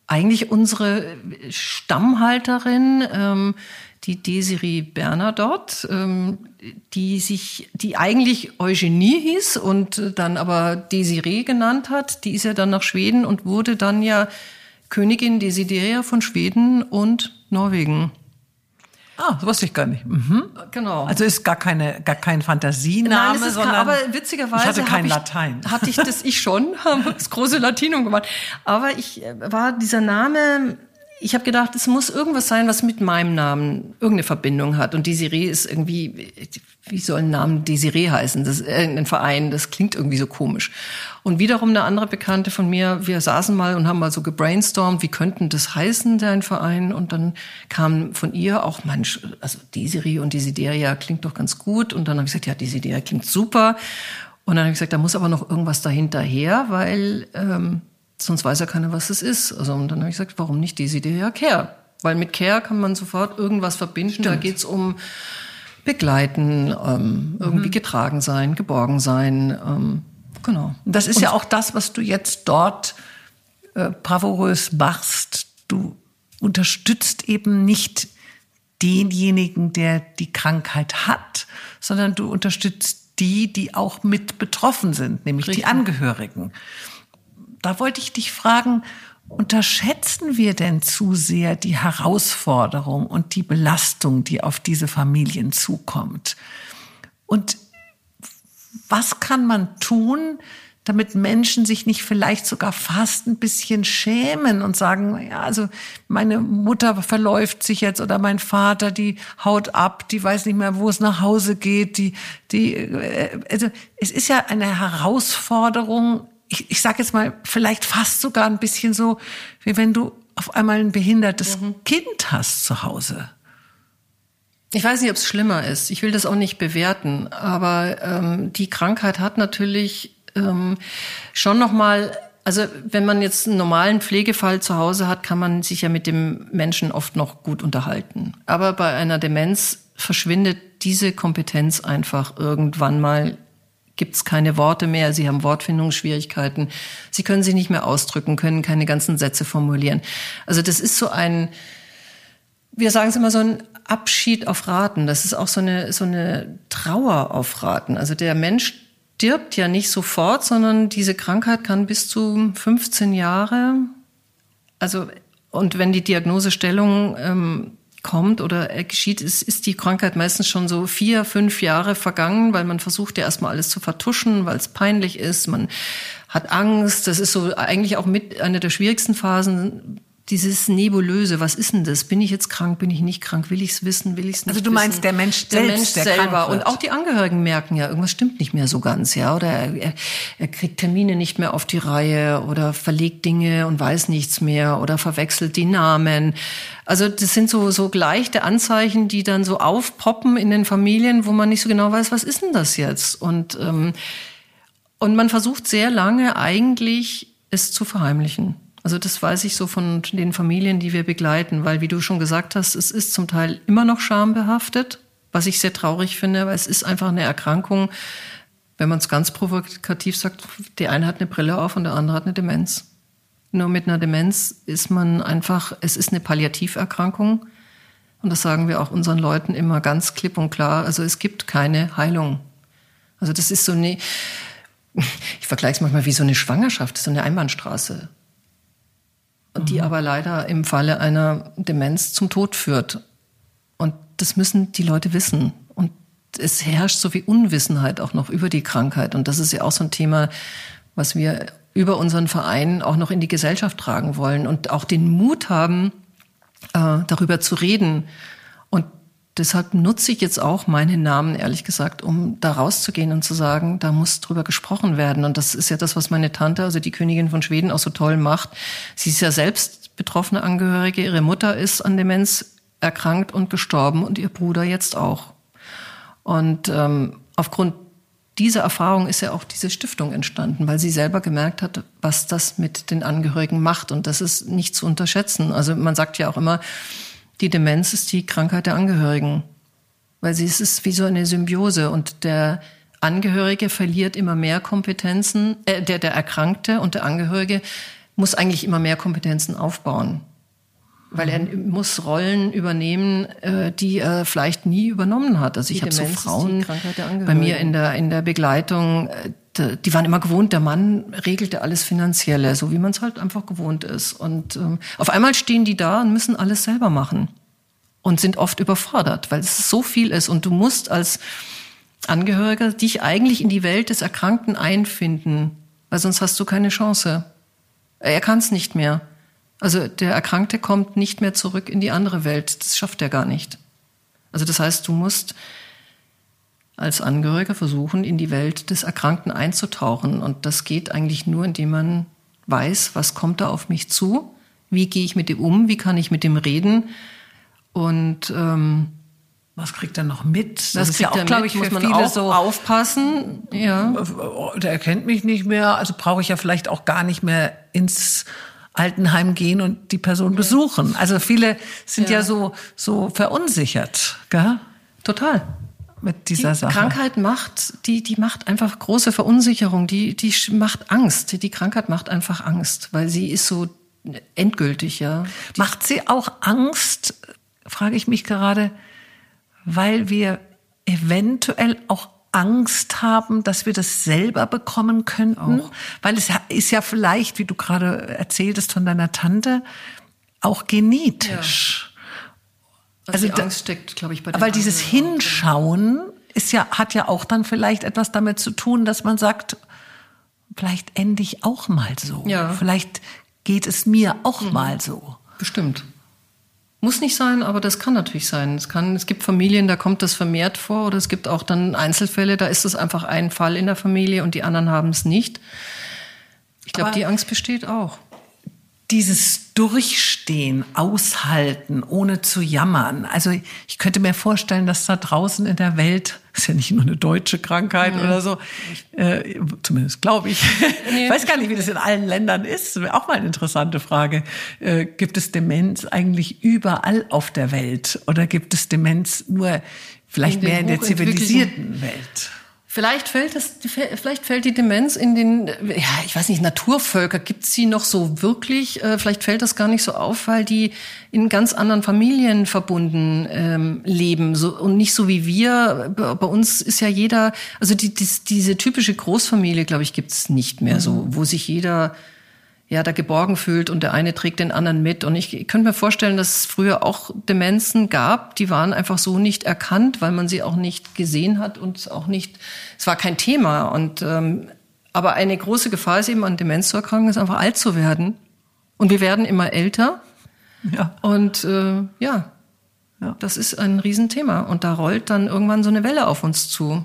eigentlich unsere Stammhalterin, ähm, die Desiree Bernadotte, ähm, die sich, die eigentlich Eugenie hieß und dann aber Desiree genannt hat, die ist ja dann nach Schweden und wurde dann ja Königin Desideria von Schweden und Norwegen. Ah, das wusste ich gar nicht. Mhm. Genau. Also ist gar keine, gar kein Fantasiename, Nein, sondern. aber witzigerweise. Ich hatte kein ich, Latein. Hatte ich das ich schon, habe das große Latinum gemacht. Aber ich äh, war dieser Name ich habe gedacht, es muss irgendwas sein, was mit meinem Namen irgendeine Verbindung hat. Und Desiree ist irgendwie, wie soll ein Name Desiree heißen? Das ist irgendein Verein, das klingt irgendwie so komisch. Und wiederum eine andere Bekannte von mir, wir saßen mal und haben mal so gebrainstormt, wie könnten das heißen, dein Verein? Und dann kam von ihr auch, Mensch, also Desiree und Desideria klingt doch ganz gut. Und dann habe ich gesagt, ja, Desideria klingt super. Und dann habe ich gesagt, da muss aber noch irgendwas dahinter her, weil ähm, sonst weiß ja keiner, was es ist. Also und dann habe ich gesagt, warum nicht Desideria Care? Weil mit Care kann man sofort irgendwas verbinden. Stimmt. Da geht's um begleiten, ähm, irgendwie mhm. getragen sein, geborgen sein. Ähm, genau. Das ist Und ja auch das, was du jetzt dort äh, bravourös machst. Du unterstützt eben nicht denjenigen, der die Krankheit hat, sondern du unterstützt die, die auch mit betroffen sind, nämlich Richtig. die Angehörigen da wollte ich dich fragen, unterschätzen wir denn zu sehr die Herausforderung und die Belastung, die auf diese Familien zukommt? Und was kann man tun, damit Menschen sich nicht vielleicht sogar fast ein bisschen schämen und sagen, ja, also meine Mutter verläuft sich jetzt oder mein Vater, die haut ab, die weiß nicht mehr, wo es nach Hause geht, die, die, äh, also es ist ja eine Herausforderung, ich, ich sage jetzt mal, vielleicht fast sogar ein bisschen so, wie wenn du auf einmal ein behindertes mhm. Kind hast zu Hause. Ich weiß nicht, ob es schlimmer ist. Ich will das auch nicht bewerten. Aber ähm, die Krankheit hat natürlich ähm, schon noch mal also wenn man jetzt einen normalen Pflegefall zu Hause hat, kann man sich ja mit dem Menschen oft noch gut unterhalten. Aber bei einer Demenz verschwindet diese Kompetenz einfach irgendwann mal gibt es keine Worte mehr, sie haben Wortfindungsschwierigkeiten, sie können sich nicht mehr ausdrücken, können keine ganzen Sätze formulieren. Also das ist so ein, wir sagen es immer so ein Abschied auf Raten. Das ist auch so eine, so eine Trauer auf Raten. Also der Mensch stirbt ja nicht sofort, sondern diese Krankheit kann bis zu 15 Jahre, also und wenn die Diagnosestellung ähm, kommt oder geschieht, ist, ist die Krankheit meistens schon so vier, fünf Jahre vergangen, weil man versucht ja erstmal alles zu vertuschen, weil es peinlich ist, man hat Angst. Das ist so eigentlich auch mit einer der schwierigsten Phasen, dieses Nebulöse, was ist denn das? Bin ich jetzt krank? Bin ich nicht krank? Will ich es wissen? Will ich es nicht Also du meinst wissen? der Mensch der Mensch der selber und auch die Angehörigen merken ja, irgendwas stimmt nicht mehr so ganz, ja, oder er, er kriegt Termine nicht mehr auf die Reihe oder verlegt Dinge und weiß nichts mehr oder verwechselt die Namen. Also das sind so so leichte Anzeichen, die dann so aufpoppen in den Familien, wo man nicht so genau weiß, was ist denn das jetzt? Und ähm, und man versucht sehr lange eigentlich es zu verheimlichen. Also das weiß ich so von den Familien, die wir begleiten, weil wie du schon gesagt hast, es ist zum Teil immer noch schambehaftet, was ich sehr traurig finde, weil es ist einfach eine Erkrankung, wenn man es ganz provokativ sagt, der eine hat eine Brille auf und der andere hat eine Demenz. Nur mit einer Demenz ist man einfach, es ist eine Palliativerkrankung. Und das sagen wir auch unseren Leuten immer ganz klipp und klar. Also es gibt keine Heilung. Also das ist so eine, ich vergleiche es manchmal wie so eine Schwangerschaft, so eine Einbahnstraße die aber leider im Falle einer Demenz zum Tod führt. Und das müssen die Leute wissen. Und es herrscht so wie Unwissenheit auch noch über die Krankheit. Und das ist ja auch so ein Thema, was wir über unseren Verein auch noch in die Gesellschaft tragen wollen und auch den Mut haben, äh, darüber zu reden. Und deshalb nutze ich jetzt auch meinen Namen, ehrlich gesagt, um da rauszugehen und zu sagen, da muss drüber gesprochen werden. Und das ist ja das, was meine Tante, also die Königin von Schweden, auch so toll macht. Sie ist ja selbst betroffene Angehörige. Ihre Mutter ist an Demenz erkrankt und gestorben und ihr Bruder jetzt auch. Und ähm, aufgrund dieser Erfahrung ist ja auch diese Stiftung entstanden, weil sie selber gemerkt hat, was das mit den Angehörigen macht. Und das ist nicht zu unterschätzen. Also man sagt ja auch immer, die Demenz ist die Krankheit der Angehörigen, weil sie es ist wie so eine Symbiose und der Angehörige verliert immer mehr Kompetenzen, äh, der, der Erkrankte und der Angehörige muss eigentlich immer mehr Kompetenzen aufbauen. Weil er mhm. muss Rollen übernehmen, äh, die er vielleicht nie übernommen hat. Also ich habe so Frauen bei mir in der, in der Begleitung, äh, die waren immer gewohnt, der Mann regelte alles Finanzielle, so wie man es halt einfach gewohnt ist. Und ähm, auf einmal stehen die da und müssen alles selber machen und sind oft überfordert, weil es so viel ist. Und du musst als Angehöriger dich eigentlich in die Welt des Erkrankten einfinden, weil sonst hast du keine Chance. Er kann es nicht mehr. Also der Erkrankte kommt nicht mehr zurück in die andere Welt. Das schafft er gar nicht. Also das heißt, du musst als Angehöriger versuchen, in die Welt des Erkrankten einzutauchen. Und das geht eigentlich nur, indem man weiß, was kommt da auf mich zu, wie gehe ich mit dem um, wie kann ich mit dem reden und ähm, was kriegt er noch mit? Das, das ist ja auch, glaube ich, muss man auch so aufpassen. Ja. Der erkennt mich nicht mehr, also brauche ich ja vielleicht auch gar nicht mehr ins Altenheim gehen und die Person besuchen. Also viele sind ja, ja so so verunsichert, gell? Total mit dieser die Sache. Krankheit macht, die, die macht einfach große Verunsicherung, die, die macht Angst. Die Krankheit macht einfach Angst, weil sie ist so endgültig, ja. Macht sie auch Angst, frage ich mich gerade, weil wir eventuell auch Angst haben, dass wir das selber bekommen könnten? Auch. Weil es ist ja vielleicht, wie du gerade erzähltest von deiner Tante, auch genetisch. Ja. Also, also die Angst steckt, glaube ich, bei den Weil dieses Hinschauen ist ja, hat ja auch dann vielleicht etwas damit zu tun, dass man sagt, vielleicht ende ich auch mal so. Ja. Vielleicht geht es mir auch mhm. mal so. Bestimmt. Muss nicht sein, aber das kann natürlich sein. Es kann, es gibt Familien, da kommt das vermehrt vor, oder es gibt auch dann Einzelfälle, da ist es einfach ein Fall in der Familie und die anderen haben es nicht. Ich glaube, die Angst besteht auch dieses Durchstehen, Aushalten, ohne zu jammern. Also ich könnte mir vorstellen, dass da draußen in der Welt, ist ja nicht nur eine deutsche Krankheit nee. oder so, äh, zumindest glaube ich, nee. weiß gar nicht, wie das in allen Ländern ist. Auch mal eine interessante Frage. Äh, gibt es Demenz eigentlich überall auf der Welt oder gibt es Demenz nur vielleicht mehr in der zivilisierten Welt? Vielleicht fällt das, vielleicht fällt die Demenz in den, ja, ich weiß nicht, Naturvölker. Gibt's sie noch so wirklich? Äh, vielleicht fällt das gar nicht so auf, weil die in ganz anderen Familien verbunden ähm, leben so, und nicht so wie wir. Bei uns ist ja jeder, also die, die, diese typische Großfamilie, glaube ich, gibt's nicht mehr mhm. so, wo sich jeder ja, da geborgen fühlt und der eine trägt den anderen mit. Und ich, ich könnte mir vorstellen, dass es früher auch Demenzen gab, die waren einfach so nicht erkannt, weil man sie auch nicht gesehen hat und auch nicht, es war kein Thema. Und ähm, aber eine große Gefahr ist eben an Demenz zu erkranken, ist einfach alt zu werden. Und wir werden immer älter. Ja. Und äh, ja, ja, das ist ein Riesenthema. Und da rollt dann irgendwann so eine Welle auf uns zu.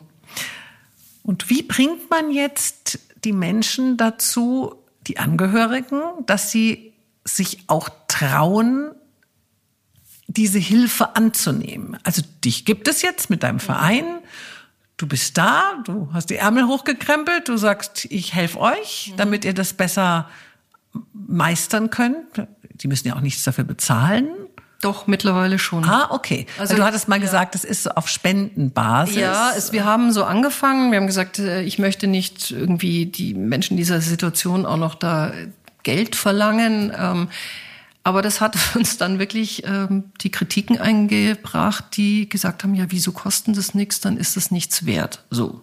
Und wie bringt man jetzt die Menschen dazu, die Angehörigen, dass sie sich auch trauen, diese Hilfe anzunehmen. Also dich gibt es jetzt mit deinem Verein. Du bist da, du hast die Ärmel hochgekrempelt, du sagst, ich helfe euch, damit ihr das besser meistern könnt. Die müssen ja auch nichts dafür bezahlen. Doch, mittlerweile schon. Ah, okay. Also du hattest mal ja. gesagt, es ist auf Spendenbasis. Ja, es, wir haben so angefangen. Wir haben gesagt, äh, ich möchte nicht irgendwie die Menschen dieser Situation auch noch da Geld verlangen. Ähm, aber das hat uns dann wirklich ähm, die Kritiken eingebracht, die gesagt haben, ja, wieso kosten das nichts, dann ist das nichts wert. So.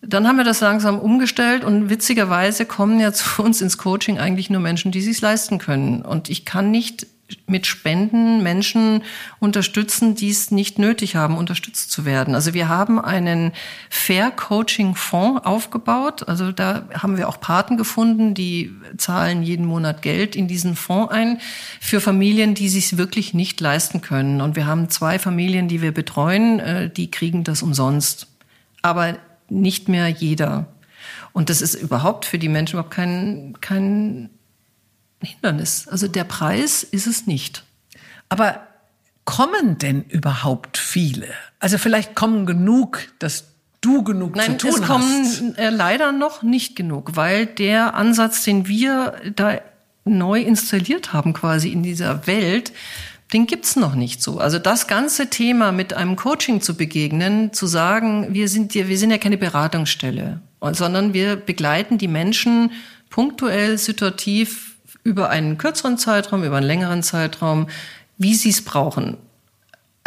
Dann haben wir das langsam umgestellt und witzigerweise kommen ja zu uns ins Coaching eigentlich nur Menschen, die sich leisten können. Und ich kann nicht mit Spenden Menschen unterstützen, die es nicht nötig haben, unterstützt zu werden. Also wir haben einen Fair Coaching Fonds aufgebaut. Also da haben wir auch Paten gefunden, die zahlen jeden Monat Geld in diesen Fonds ein für Familien, die sich wirklich nicht leisten können. Und wir haben zwei Familien, die wir betreuen, äh, die kriegen das umsonst. Aber nicht mehr jeder. Und das ist überhaupt für die Menschen überhaupt kein, kein Hindernis. Also der Preis ist es nicht. Aber kommen denn überhaupt viele? Also vielleicht kommen genug, dass du genug Nein, zu tun es kommen äh, leider noch nicht genug, weil der Ansatz, den wir da neu installiert haben quasi in dieser Welt, den gibt's noch nicht so. Also das ganze Thema mit einem Coaching zu begegnen, zu sagen, wir sind ja, wir sind ja keine Beratungsstelle, sondern wir begleiten die Menschen punktuell, situativ über einen kürzeren Zeitraum, über einen längeren Zeitraum, wie sie es brauchen.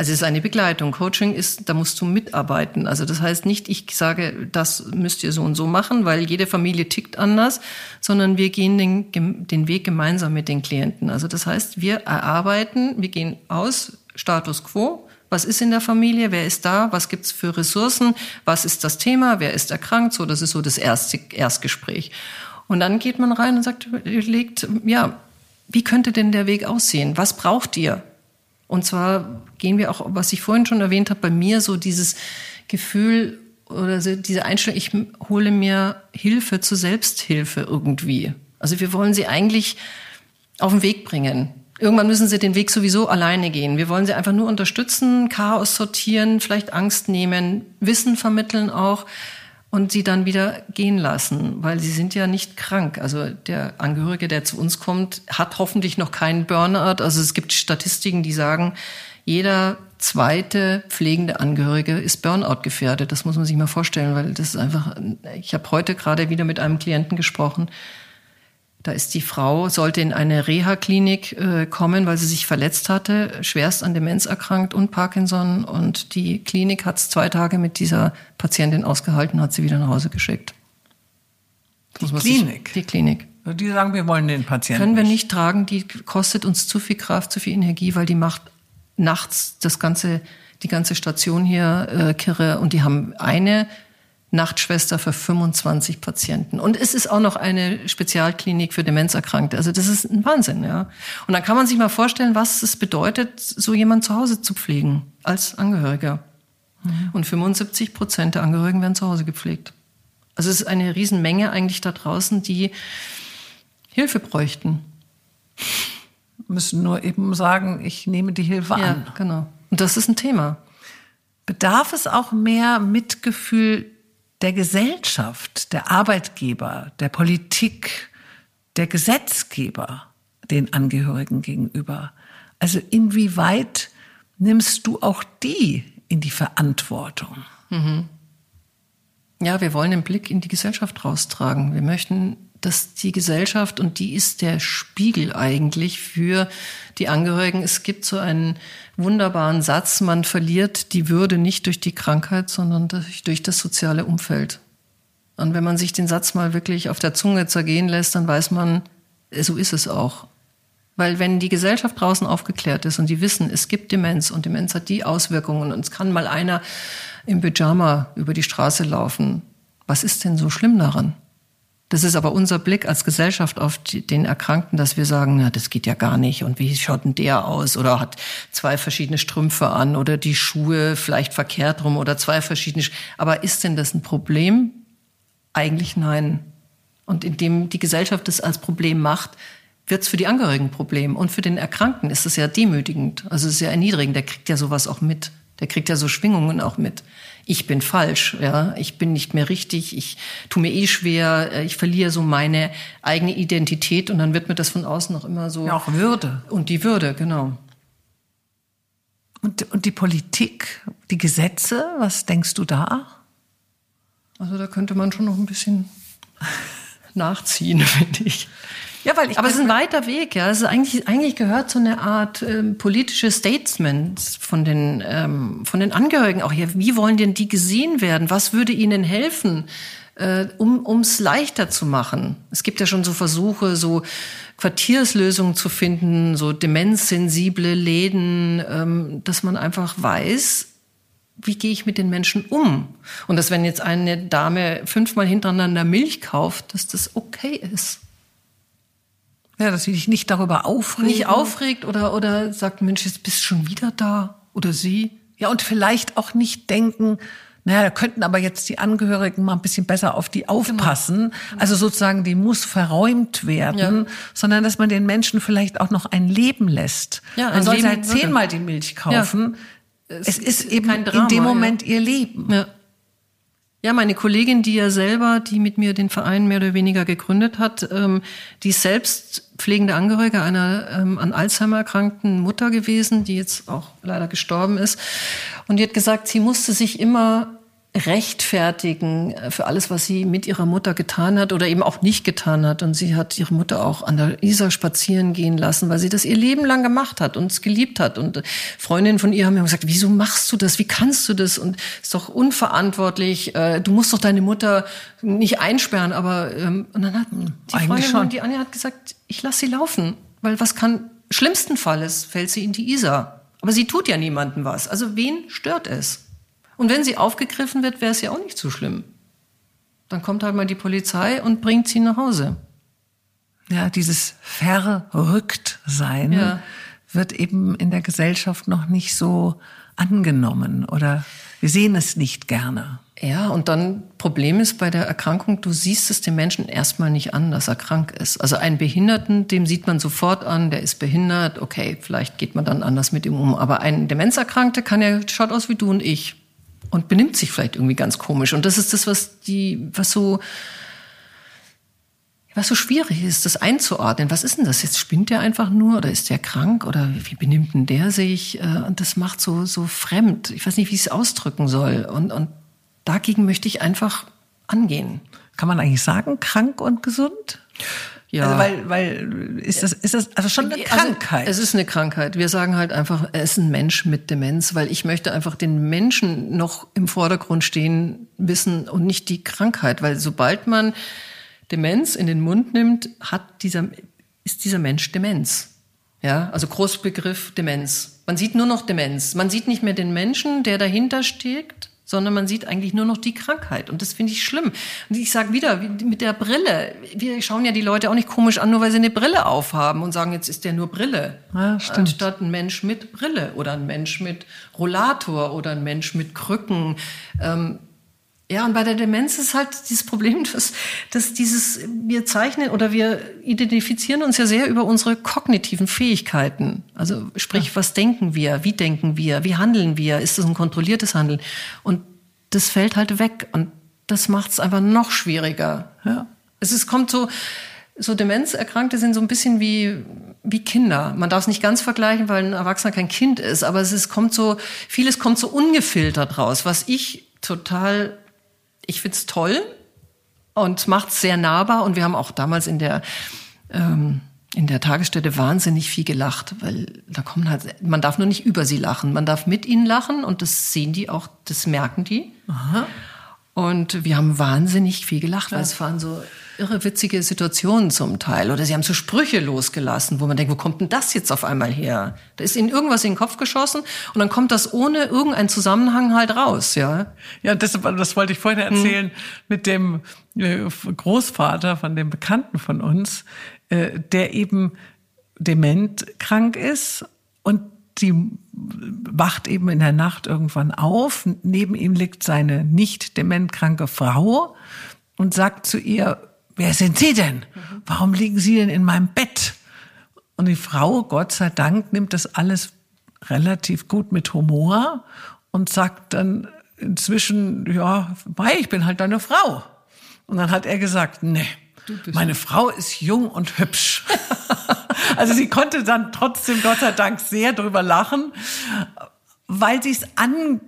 Also es ist eine Begleitung. Coaching ist, da musst du mitarbeiten. Also das heißt nicht, ich sage, das müsst ihr so und so machen, weil jede Familie tickt anders, sondern wir gehen den, den Weg gemeinsam mit den Klienten. Also das heißt, wir erarbeiten, wir gehen aus Status quo, was ist in der Familie, wer ist da, was gibt's für Ressourcen, was ist das Thema, wer ist erkrankt, so das ist so das erste Erstgespräch. Und dann geht man rein und sagt, legt, ja, wie könnte denn der Weg aussehen? Was braucht ihr? Und zwar gehen wir auch, was ich vorhin schon erwähnt habe, bei mir so dieses Gefühl oder diese Einstellung, ich hole mir Hilfe zur Selbsthilfe irgendwie. Also wir wollen sie eigentlich auf den Weg bringen. Irgendwann müssen sie den Weg sowieso alleine gehen. Wir wollen sie einfach nur unterstützen, Chaos sortieren, vielleicht Angst nehmen, Wissen vermitteln auch und sie dann wieder gehen lassen, weil sie sind ja nicht krank. Also der Angehörige, der zu uns kommt, hat hoffentlich noch keinen Burnout. Also es gibt Statistiken, die sagen, jeder zweite pflegende Angehörige ist Burnout gefährdet. Das muss man sich mal vorstellen, weil das ist einfach. Ich habe heute gerade wieder mit einem Klienten gesprochen, da ist die Frau, sollte in eine Reha-Klinik äh, kommen, weil sie sich verletzt hatte, schwerst an Demenz erkrankt und Parkinson. Und die Klinik hat es zwei Tage mit dieser Patientin ausgehalten, hat sie wieder nach Hause geschickt. Die Klinik? Sich, die Klinik. Die sagen, wir wollen den Patienten. Können wir nicht tragen, die kostet uns zu viel Kraft, zu viel Energie, weil die macht nachts das ganze, die ganze Station hier äh, kirre und die haben eine Nachtschwester für 25 Patienten. Und es ist auch noch eine Spezialklinik für Demenzerkrankte. Also das ist ein Wahnsinn, ja. Und dann kann man sich mal vorstellen, was es bedeutet, so jemand zu Hause zu pflegen als Angehöriger. Mhm. Und 75 Prozent der Angehörigen werden zu Hause gepflegt. Also es ist eine Riesenmenge eigentlich da draußen, die Hilfe bräuchten. Müssen nur eben sagen, ich nehme die Hilfe ja, an. Genau. Und das ist ein Thema. Bedarf es auch mehr Mitgefühl der Gesellschaft, der Arbeitgeber, der Politik, der Gesetzgeber den Angehörigen gegenüber. Also inwieweit nimmst du auch die in die Verantwortung? Mhm. Ja, wir wollen den Blick in die Gesellschaft raustragen. Wir möchten dass die Gesellschaft, und die ist der Spiegel eigentlich für die Angehörigen, es gibt so einen wunderbaren Satz, man verliert die Würde nicht durch die Krankheit, sondern durch, das soziale Umfeld. Und wenn man sich den Satz mal wirklich auf der Zunge zergehen lässt, dann weiß man, so ist es auch. Weil wenn die Gesellschaft draußen aufgeklärt ist und die wissen, es gibt Demenz und Demenz hat die Auswirkungen und es kann mal einer im Pyjama über die Straße laufen, was ist denn so schlimm daran? Das ist aber unser Blick als Gesellschaft auf den Erkrankten, dass wir sagen, na, das geht ja gar nicht. Und wie schaut denn der aus? Oder hat zwei verschiedene Strümpfe an oder die Schuhe vielleicht verkehrt rum oder zwei verschiedene. Aber ist denn das ein Problem? Eigentlich nein. Und indem die Gesellschaft das als Problem macht, wird es für die Angehörigen ein Problem. Und für den Erkrankten ist es ja demütigend. Also es ist ja erniedrigend. Der kriegt ja sowas auch mit. Der kriegt ja so Schwingungen auch mit ich bin falsch, ja, ich bin nicht mehr richtig, ich tue mir eh schwer, äh, ich verliere so meine eigene Identität und dann wird mir das von außen noch immer so. Ja, auch Würde. Und die Würde, genau. Und, und die Politik, die Gesetze, was denkst du da? Also da könnte man schon noch ein bisschen nachziehen, finde ich. Ja, weil ich Aber es ist ein weiter Weg, ja. Es ist eigentlich, eigentlich gehört so eine Art ähm, politische Statement von den, ähm, von den Angehörigen auch hier. Wie wollen denn die gesehen werden? Was würde ihnen helfen? Äh, um es leichter zu machen. Es gibt ja schon so Versuche, so Quartierslösungen zu finden, so demenzsensible Läden, ähm, dass man einfach weiß, wie gehe ich mit den Menschen um? Und dass wenn jetzt eine Dame fünfmal hintereinander Milch kauft, dass das okay ist. Ja, dass sie sich nicht darüber aufregt. Nicht aufregt oder, oder sagt, Mensch, jetzt bist du schon wieder da. Oder sie. Ja, und vielleicht auch nicht denken, naja, da könnten aber jetzt die Angehörigen mal ein bisschen besser auf die aufpassen. Genau. Also sozusagen, die muss verräumt werden, ja. sondern dass man den Menschen vielleicht auch noch ein Leben lässt. Ja, man soll halt zehnmal die Milch kaufen. Ja. Es, es, ist eben Drama, in dem Moment ja. ihr Leben. Ja. Ja, meine Kollegin, die ja selber, die mit mir den Verein mehr oder weniger gegründet hat, ähm, die ist selbst pflegende Angehörige einer ähm, an Alzheimer erkrankten Mutter gewesen, die jetzt auch leider gestorben ist. Und die hat gesagt, sie musste sich immer rechtfertigen äh, für alles, was sie mit ihrer Mutter getan hat oder eben auch nicht getan hat. Und sie hat ihre Mutter auch an der Isar spazieren gehen lassen, weil sie das ihr Leben lang gemacht hat und es geliebt hat. Und Freundinnen von ihr haben mir gesagt, wieso machst du das? Wie kannst du das? Und ist doch unverantwortlich. Äh, du musst doch deine Mutter nicht einsperren. Aber ähm, und dann hat die Eigentlich Freundin schon. die Anja hat gesagt, ich lass sie laufen, weil was kann schlimmsten Falles fällt sie in die Isar. Aber sie tut ja niemandem was. Also wen stört es? Und wenn sie aufgegriffen wird, wäre es ja auch nicht so schlimm. Dann kommt halt mal die Polizei und bringt sie nach Hause. Ja, dieses Verrücktsein ja. wird eben in der Gesellschaft noch nicht so angenommen oder wir sehen es nicht gerne. Ja, und dann Problem ist bei der Erkrankung, du siehst es dem Menschen erstmal nicht an, dass er krank ist. Also einen Behinderten, dem sieht man sofort an, der ist behindert, okay, vielleicht geht man dann anders mit ihm um. Aber ein Demenzerkrankte kann ja, schaut aus wie du und ich und benimmt sich vielleicht irgendwie ganz komisch. Und das ist das, was die, was so, was so schwierig ist, das einzuordnen. Was ist denn das? Jetzt spinnt der einfach nur oder ist der krank oder wie benimmt denn der sich? Äh, und das macht so, so fremd. Ich weiß nicht, wie ich es ausdrücken soll. Und, und dagegen möchte ich einfach angehen. Kann man eigentlich sagen, krank und gesund? Ja. Also weil, weil ist das, ist das also schon eine also Krankheit? Also es ist eine Krankheit. Wir sagen halt einfach, er ist ein Mensch mit Demenz, weil ich möchte einfach den Menschen noch im Vordergrund stehen wissen und nicht die Krankheit, weil sobald man Demenz in den Mund nimmt, hat dieser, ist dieser Mensch Demenz. Ja, also Großbegriff Demenz. Man sieht nur noch Demenz. Man sieht nicht mehr den Menschen, der dahinter steht, sondern man sieht eigentlich nur noch die Krankheit. Und das finde ich schlimm. Und ich sage wieder, mit der Brille, wir schauen ja die Leute auch nicht komisch an, nur weil sie eine Brille aufhaben und sagen, jetzt ist der nur Brille. Ja, stimmt. Anstatt ein Mensch mit Brille oder ein Mensch mit Rollator oder ein Mensch mit Krücken. Ähm, ja, und bei der Demenz ist halt dieses Problem, dass, dass dieses, wir zeichnen oder wir identifizieren uns ja sehr über unsere kognitiven Fähigkeiten. Also sprich, ja. was denken wir, wie denken wir, wie handeln wir, ist das ein kontrolliertes Handeln? Und das fällt halt weg und das macht es einfach noch schwieriger. Ja. Es ist, kommt so, so Demenzerkrankte sind so ein bisschen wie, wie Kinder. Man darf es nicht ganz vergleichen, weil ein Erwachsener kein Kind ist, aber es ist, kommt so, vieles kommt so ungefiltert raus, was ich total ich find's toll und macht's sehr nahbar. Und wir haben auch damals in der ähm, in der Tagesstätte wahnsinnig viel gelacht, weil da kommen halt, man darf nur nicht über sie lachen, man darf mit ihnen lachen und das sehen die auch, das merken die. Aha. Und wir haben wahnsinnig viel gelacht, ja. weil es waren so irre witzige Situationen zum Teil. Oder sie haben so Sprüche losgelassen, wo man denkt, wo kommt denn das jetzt auf einmal her? Da ist ihnen irgendwas in den Kopf geschossen und dann kommt das ohne irgendeinen Zusammenhang halt raus, ja. Ja, das, das wollte ich vorhin hm. erzählen hm. mit dem äh, Großvater von dem Bekannten von uns, äh, der eben dement krank ist und die wacht eben in der Nacht irgendwann auf. Neben ihm liegt seine nicht dementkranke Frau und sagt zu ihr, wer sind Sie denn? Warum liegen Sie denn in meinem Bett? Und die Frau, Gott sei Dank, nimmt das alles relativ gut mit Humor und sagt dann inzwischen, ja, ich bin halt deine Frau. Und dann hat er gesagt, nee, meine Frau ist jung und hübsch. also sie konnte dann trotzdem, Gott sei Dank, sehr drüber lachen, weil sie es an,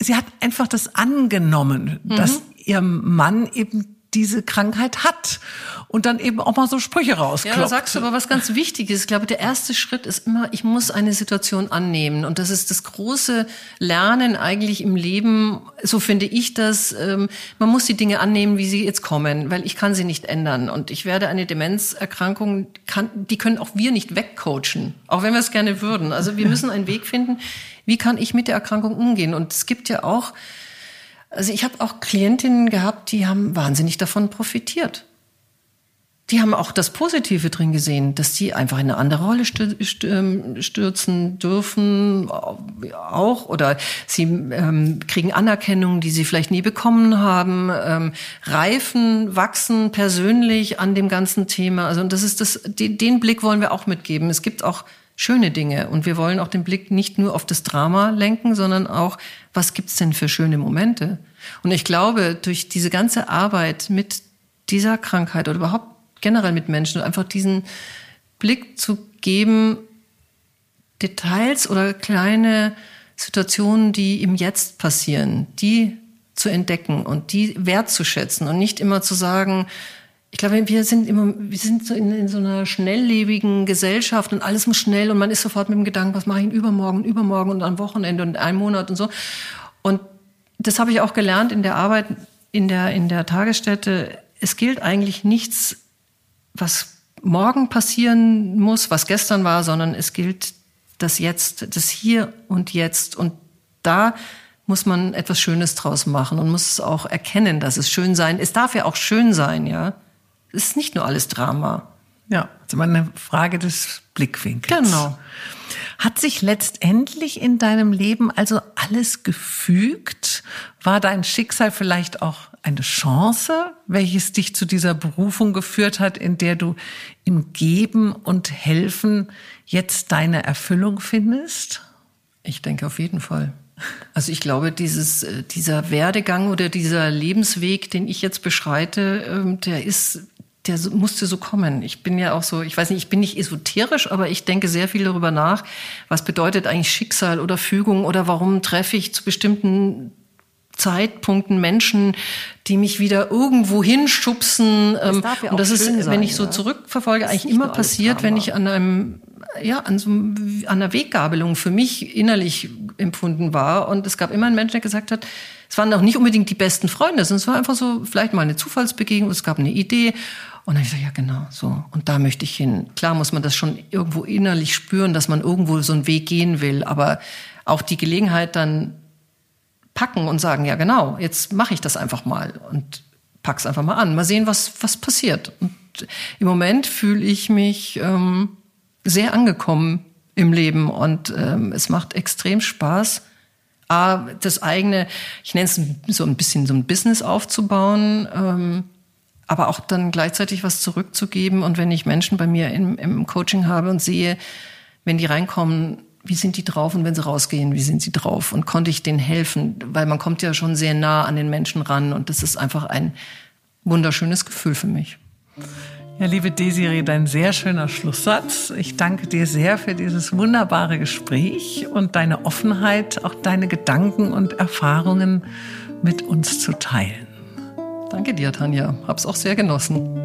sie hat einfach das angenommen, mhm. dass ihr Mann eben diese Krankheit hat und dann eben auch mal so Sprüche rausklopft. Ja, da sagst du aber was ganz Wichtiges. Ich glaube, der erste Schritt ist immer, ich muss eine Situation annehmen. Und das ist das große Lernen eigentlich im Leben. So finde ich das. Ähm, man muss die Dinge annehmen, wie sie jetzt kommen, weil ich kann sie nicht ändern. Und ich werde eine Demenzerkrankung, kann, die können auch wir nicht wegcoachen, auch wenn wir es gerne würden. Also wir müssen einen Weg finden, wie kann ich mit der Erkrankung umgehen. Und es gibt ja auch, also ich habe auch Klientinnen gehabt, die haben wahnsinnig davon profitiert die haben auch das Positive drin gesehen, dass die einfach in eine andere Rolle ähm, stürzen dürfen, auch oder sie ähm, kriegen Anerkennung, die sie vielleicht nie bekommen haben, ähm, reifen, wachsen persönlich an dem ganzen Thema. Also und das ist das, den Blick wollen wir auch mitgeben. Es gibt auch schöne Dinge und wir wollen auch den Blick nicht nur auf das Drama lenken, sondern auch, was gibt's denn für schöne Momente? Und ich glaube, durch diese ganze Arbeit mit dieser Krankheit oder überhaupt generell mit Menschen, einfach diesen Blick zu geben, Details oder kleine Situationen, die im Jetzt passieren, die zu entdecken und die wertzuschätzen und nicht immer zu sagen, ich glaube, wir sind immer, wir sind so in, in, so einer schnelllebigen Gesellschaft und alles muss schnell und man ist sofort mit dem Gedanken, was mache ich übermorgen, übermorgen und am Wochenende und einem Monat und so. Und das habe ich auch gelernt in der Arbeit in der, in der Tagesstätte. Es gilt eigentlich nichts was morgen passieren muss, was gestern war, sondern es gilt das Jetzt, das Hier und Jetzt. Und da muss man etwas Schönes draus machen und muss auch erkennen, dass es schön sein. Es darf ja auch schön sein, ja. Es ist nicht nur alles Drama. Ja, das ist immer eine Frage des Blickwinkels. Genau. Hat sich letztendlich in deinem Leben also alles gefügt? War dein Schicksal vielleicht auch eine Chance, welches dich zu dieser Berufung geführt hat, in der du im Geben und Helfen jetzt deine Erfüllung findest? Ich denke auf jeden Fall. Also ich glaube, dieses, äh, dieser Werdegang oder dieser Lebensweg, den ich jetzt beschreite, ähm, der ist der musste so kommen. Ich bin ja auch so, ich weiß nicht, ich bin nicht esoterisch, aber ich denke sehr viel darüber nach, was bedeutet eigentlich Schicksal oder Fügung oder warum treffe ich zu bestimmten Zeitpunkten Menschen, die mich wieder irgendwo hinschubsen. Das ähm, ja und das ist, sein, wenn ich so zurückverfolge, eigentlich immer passiert, wenn ich an einem ja, an so an einer Weggabelung für mich innerlich empfunden war. Und es gab immer einen Menschen, der gesagt hat, es waren auch nicht unbedingt die besten Freunde, sondern es war einfach so vielleicht mal eine Zufallsbegegnung, es gab eine Idee. Und dann ich so, ja genau, so. Und da möchte ich hin. Klar muss man das schon irgendwo innerlich spüren, dass man irgendwo so einen Weg gehen will. Aber auch die Gelegenheit dann packen und sagen, ja genau, jetzt mache ich das einfach mal und pack's einfach mal an. Mal sehen, was, was passiert. Und im Moment fühle ich mich ähm, sehr angekommen im Leben und ähm, es macht extrem Spaß, A, das eigene, ich nenne es so ein bisschen so ein Business aufzubauen, ähm, aber auch dann gleichzeitig was zurückzugeben. Und wenn ich Menschen bei mir im, im Coaching habe und sehe, wenn die reinkommen, wie sind die drauf und wenn sie rausgehen, wie sind sie drauf? Und konnte ich denen helfen? Weil man kommt ja schon sehr nah an den Menschen ran und das ist einfach ein wunderschönes Gefühl für mich. Ja, liebe Desiree, dein sehr schöner Schlusssatz. Ich danke dir sehr für dieses wunderbare Gespräch und deine Offenheit, auch deine Gedanken und Erfahrungen mit uns zu teilen. Danke dir, Tanja. Hab's auch sehr genossen.